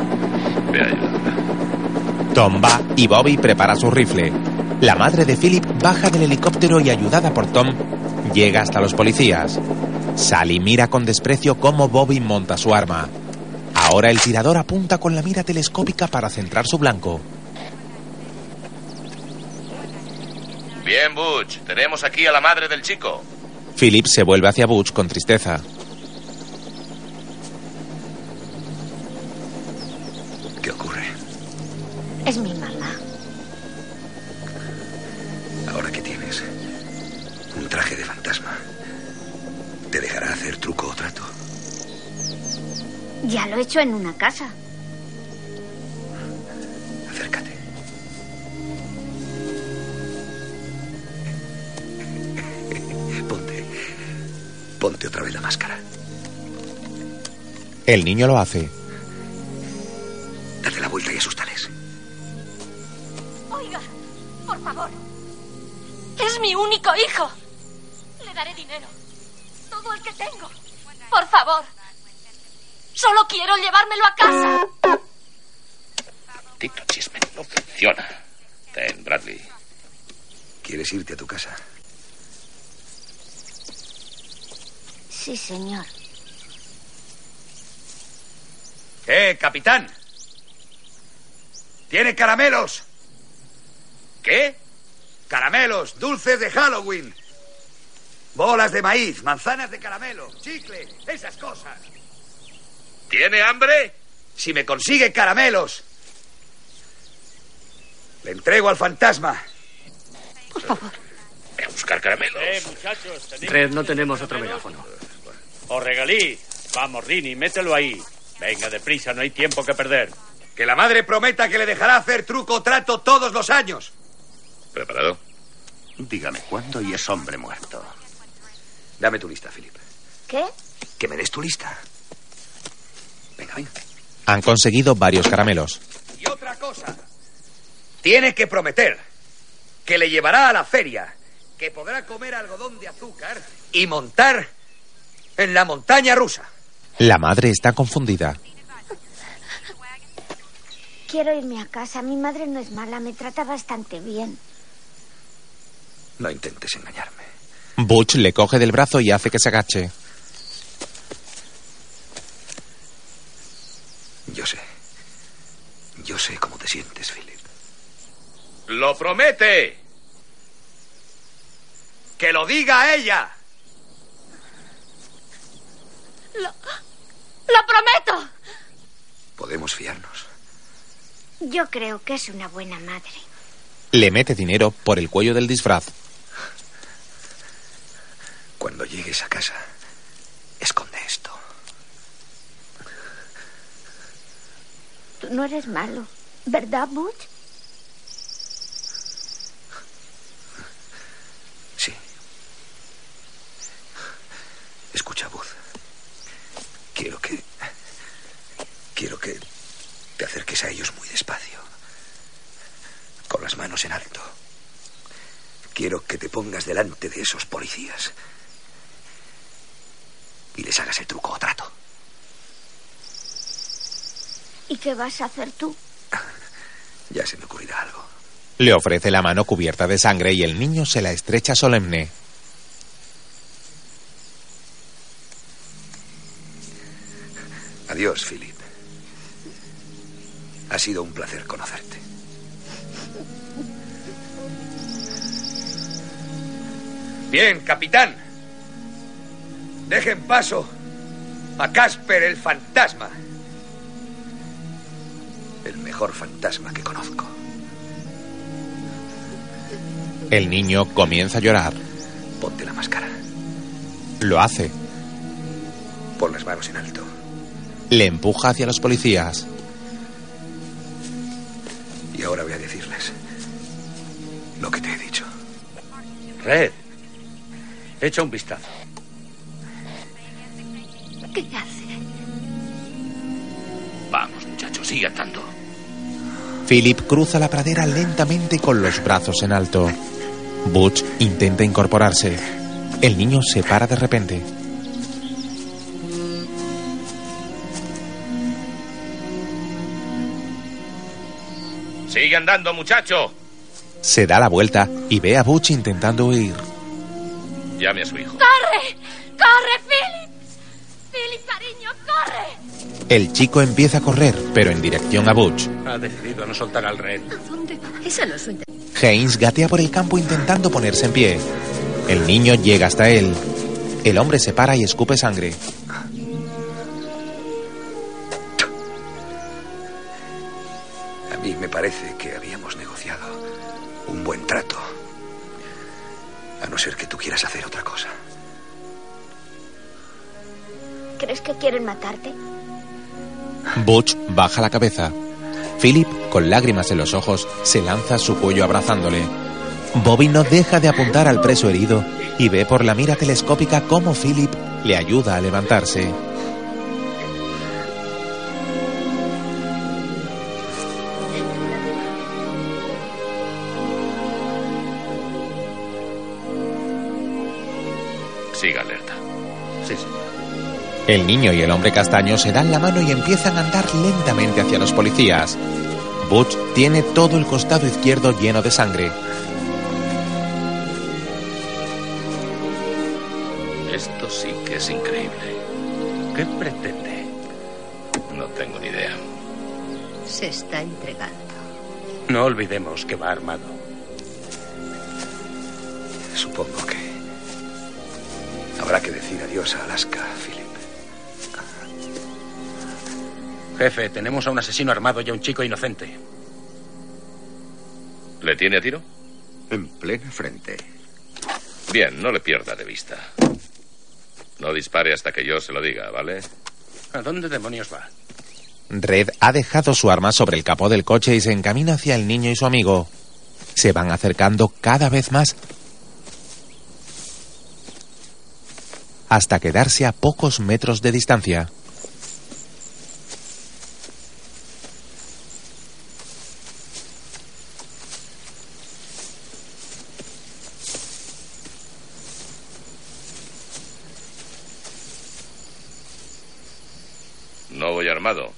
Ve a ayudarla. Tom va y Bobby prepara su rifle. La madre de Philip baja del helicóptero y ayudada por Tom llega hasta los policías. Sally mira con desprecio cómo Bobby monta su arma. Ahora el tirador apunta con la mira telescópica para centrar su blanco. Bien, Butch. Tenemos aquí a la madre del chico. Philip se vuelve hacia Butch con tristeza. ¿Qué ocurre? Es mi mamá. Ahora que tienes un traje de fantasma, ¿te dejará hacer truco o trato? Ya lo he hecho en una casa. El niño lo hace. Date la vuelta y asústales. Oiga, por favor. Es mi único hijo. Le daré dinero. Todo el que tengo. Por favor. Solo quiero llevármelo a casa. Tito chisme no funciona. Ten, Bradley. ¿Quieres irte a tu casa? Sí, señor. ¡Eh, capitán! ¿Tiene caramelos? ¿Qué? Caramelos, dulces de Halloween. Bolas de maíz, manzanas de caramelo, chicle, esas cosas. ¿Tiene hambre? Si me consigue caramelos, le entrego al fantasma. Por favor. Ve a buscar caramelos. Eh, muchachos. Red, no tenemos otro megáfono. O regalí. Vamos, Rini, mételo ahí. Venga, deprisa, no hay tiempo que perder. Que la madre prometa que le dejará hacer truco o trato todos los años. ¿Preparado? Dígame cuándo y es hombre muerto. Dame tu lista, Philip. ¿Qué? Que me des tu lista. Venga, venga. Han conseguido varios caramelos. Y otra cosa. Tiene que prometer que le llevará a la feria, que podrá comer algodón de azúcar y montar en la montaña rusa. La madre está confundida. Quiero irme a casa. Mi madre no es mala, me trata bastante bien. No intentes engañarme. Butch le coge del brazo y hace que se agache. Yo sé. Yo sé cómo te sientes, Philip. ¡Lo promete! ¡Que lo diga a ella! Lo, lo prometo. Podemos fiarnos. Yo creo que es una buena madre. Le mete dinero por el cuello del disfraz. Cuando llegues a casa, esconde esto. Tú no eres malo, ¿verdad, Butch? Sí. Escucha, Buzz. Quiero que. Quiero que te acerques a ellos muy despacio. Con las manos en alto. Quiero que te pongas delante de esos policías. Y les hagas el truco o trato. ¿Y qué vas a hacer tú? Ya se me ocurrirá algo. Le ofrece la mano cubierta de sangre y el niño se la estrecha solemne. Adiós, Philip. Ha sido un placer conocerte. Bien, capitán. Dejen paso a Casper el fantasma. El mejor fantasma que conozco. El niño comienza a llorar. Ponte la máscara. Lo hace. Pon las manos en alto. Le empuja hacia los policías. Y ahora voy a decirles lo que te he dicho. Red, echa un vistazo. ¿Qué hace? Vamos, muchachos, sigue andando. Philip cruza la pradera lentamente con los brazos en alto. Butch intenta incorporarse. El niño se para de repente. Sigue andando, muchacho. Se da la vuelta y ve a Butch intentando huir. Llame a su hijo. ¡Corre! ¡Corre, Philip! ¡Philip, cariño, corre! El chico empieza a correr, pero en dirección a Butch. Ha decidido no soltar al red. ¿Dónde va? Esa no es su intención. Haynes gatea por el campo intentando ponerse en pie. El niño llega hasta él. El hombre se para y escupe sangre. Parece que habíamos negociado un buen trato. A no ser que tú quieras hacer otra cosa. ¿Crees que quieren matarte? Butch baja la cabeza. Philip, con lágrimas en los ojos, se lanza a su cuello abrazándole. Bobby no deja de apuntar al preso herido y ve por la mira telescópica cómo Philip le ayuda a levantarse. El niño y el hombre castaño se dan la mano y empiezan a andar lentamente hacia los policías. Butch tiene todo el costado izquierdo lleno de sangre. Esto sí que es increíble. ¿Qué pretende? No tengo ni idea. Se está entregando. No olvidemos que va armado. Supongo que habrá que decir adiós a Alaska, Philip. Jefe, tenemos a un asesino armado y a un chico inocente. ¿Le tiene a tiro? En plena frente. Bien, no le pierda de vista. No dispare hasta que yo se lo diga, ¿vale? ¿A dónde demonios va? Red ha dejado su arma sobre el capó del coche y se encamina hacia el niño y su amigo. Se van acercando cada vez más hasta quedarse a pocos metros de distancia. No voy armado.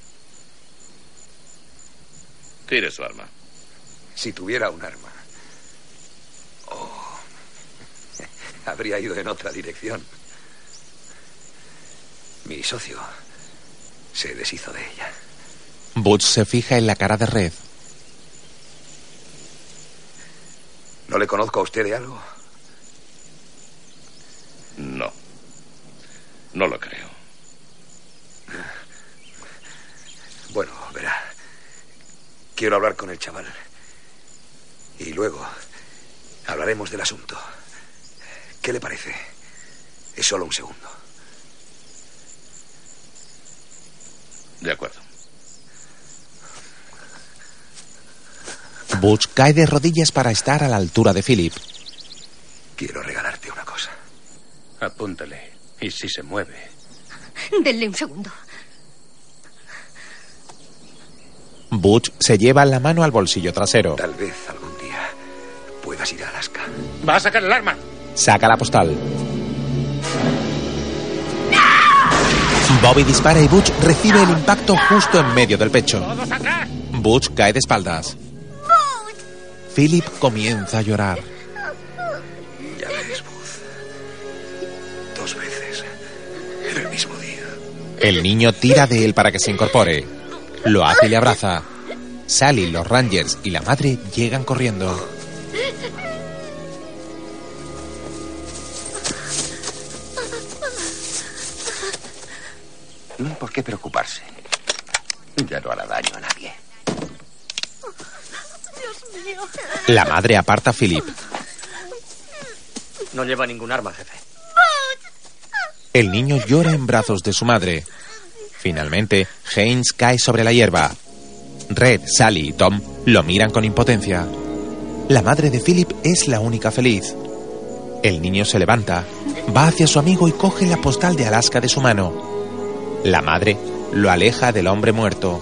Tire su arma. Si tuviera un arma. Oh. Habría ido en otra dirección. Mi socio se deshizo de ella. Butch se fija en la cara de Red. ¿No le conozco a usted de algo? No. No lo creo. Bueno, verá. Quiero hablar con el chaval. Y luego hablaremos del asunto. ¿Qué le parece? Es solo un segundo. De acuerdo. Butch cae de rodillas para estar a la altura de Philip. Quiero regalarte una cosa. Apúntale. Y si se mueve. Denle un segundo. Butch se lleva la mano al bolsillo trasero. Tal vez algún día puedas ir a Alaska. ¡Va a sacar el arma! Saca la postal. Bobby dispara y Butch recibe el impacto justo en medio del pecho. Butch cae de espaldas. Philip comienza a llorar. Ya ves, Booth. Dos veces. En el mismo día. El niño tira de él para que se incorpore. Lo hace y le abraza. Sally, los Rangers y la madre llegan corriendo. No hay por qué preocuparse. Ya no hará daño a nadie. Dios mío. La madre aparta a Philip. No lleva ningún arma, jefe. El niño llora en brazos de su madre. Finalmente, Haynes cae sobre la hierba. Red, Sally y Tom lo miran con impotencia. La madre de Philip es la única feliz. El niño se levanta, va hacia su amigo y coge la postal de Alaska de su mano. La madre lo aleja del hombre muerto.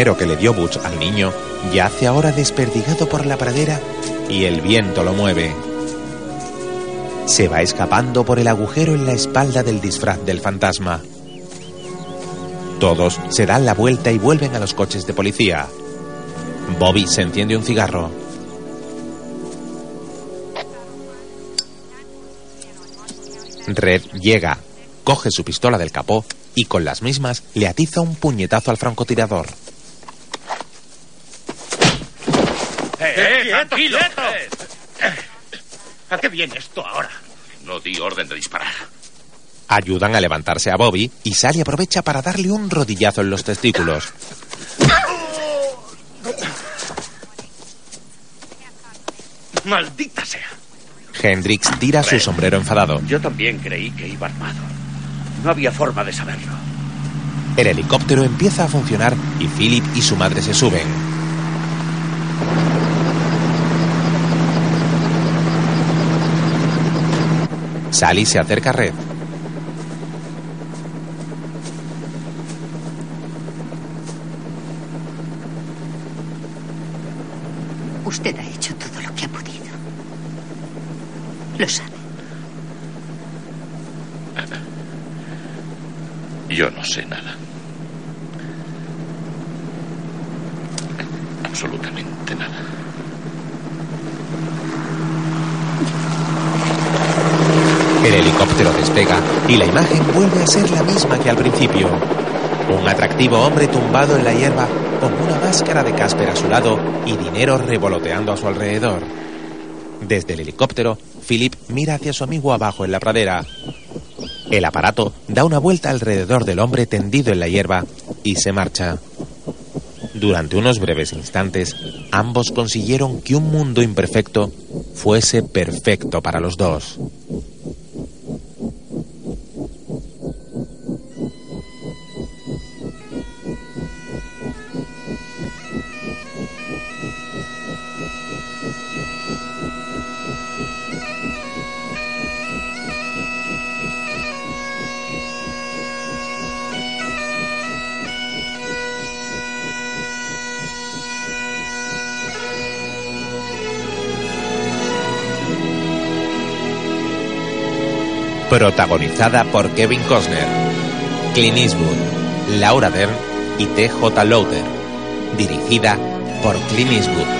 Dinero que le dio Butch al niño yace ahora desperdigado por la pradera y el viento lo mueve. Se va escapando por el agujero en la espalda del disfraz del fantasma. Todos se dan la vuelta y vuelven a los coches de policía. Bobby se enciende un cigarro. Red llega, coge su pistola del capó y con las mismas le atiza un puñetazo al francotirador. ¿A qué viene esto ahora? No di orden de disparar. Ayudan a levantarse a Bobby y Sally aprovecha para darle un rodillazo en los testículos. ¡Maldita sea! Hendrix tira su sombrero enfadado. Yo también creí que iba armado. No había forma de saberlo. El helicóptero empieza a funcionar y Philip y su madre se suben. Sally se acerca a Red. Usted ha hecho todo lo que ha podido. Lo sabe. Yo no sé nada. Absolutamente nada. El helicóptero despega y la imagen vuelve a ser la misma que al principio. Un atractivo hombre tumbado en la hierba con una máscara de Casper a su lado y dinero revoloteando a su alrededor. Desde el helicóptero, Philip mira hacia su amigo abajo en la pradera. El aparato da una vuelta alrededor del hombre tendido en la hierba y se marcha. Durante unos breves instantes, ambos consiguieron que un mundo imperfecto fuese perfecto para los dos. Protagonizada por Kevin Costner, Clint Eastwood, Laura Dern y T.J. Lauter. Dirigida por Clint Eastwood.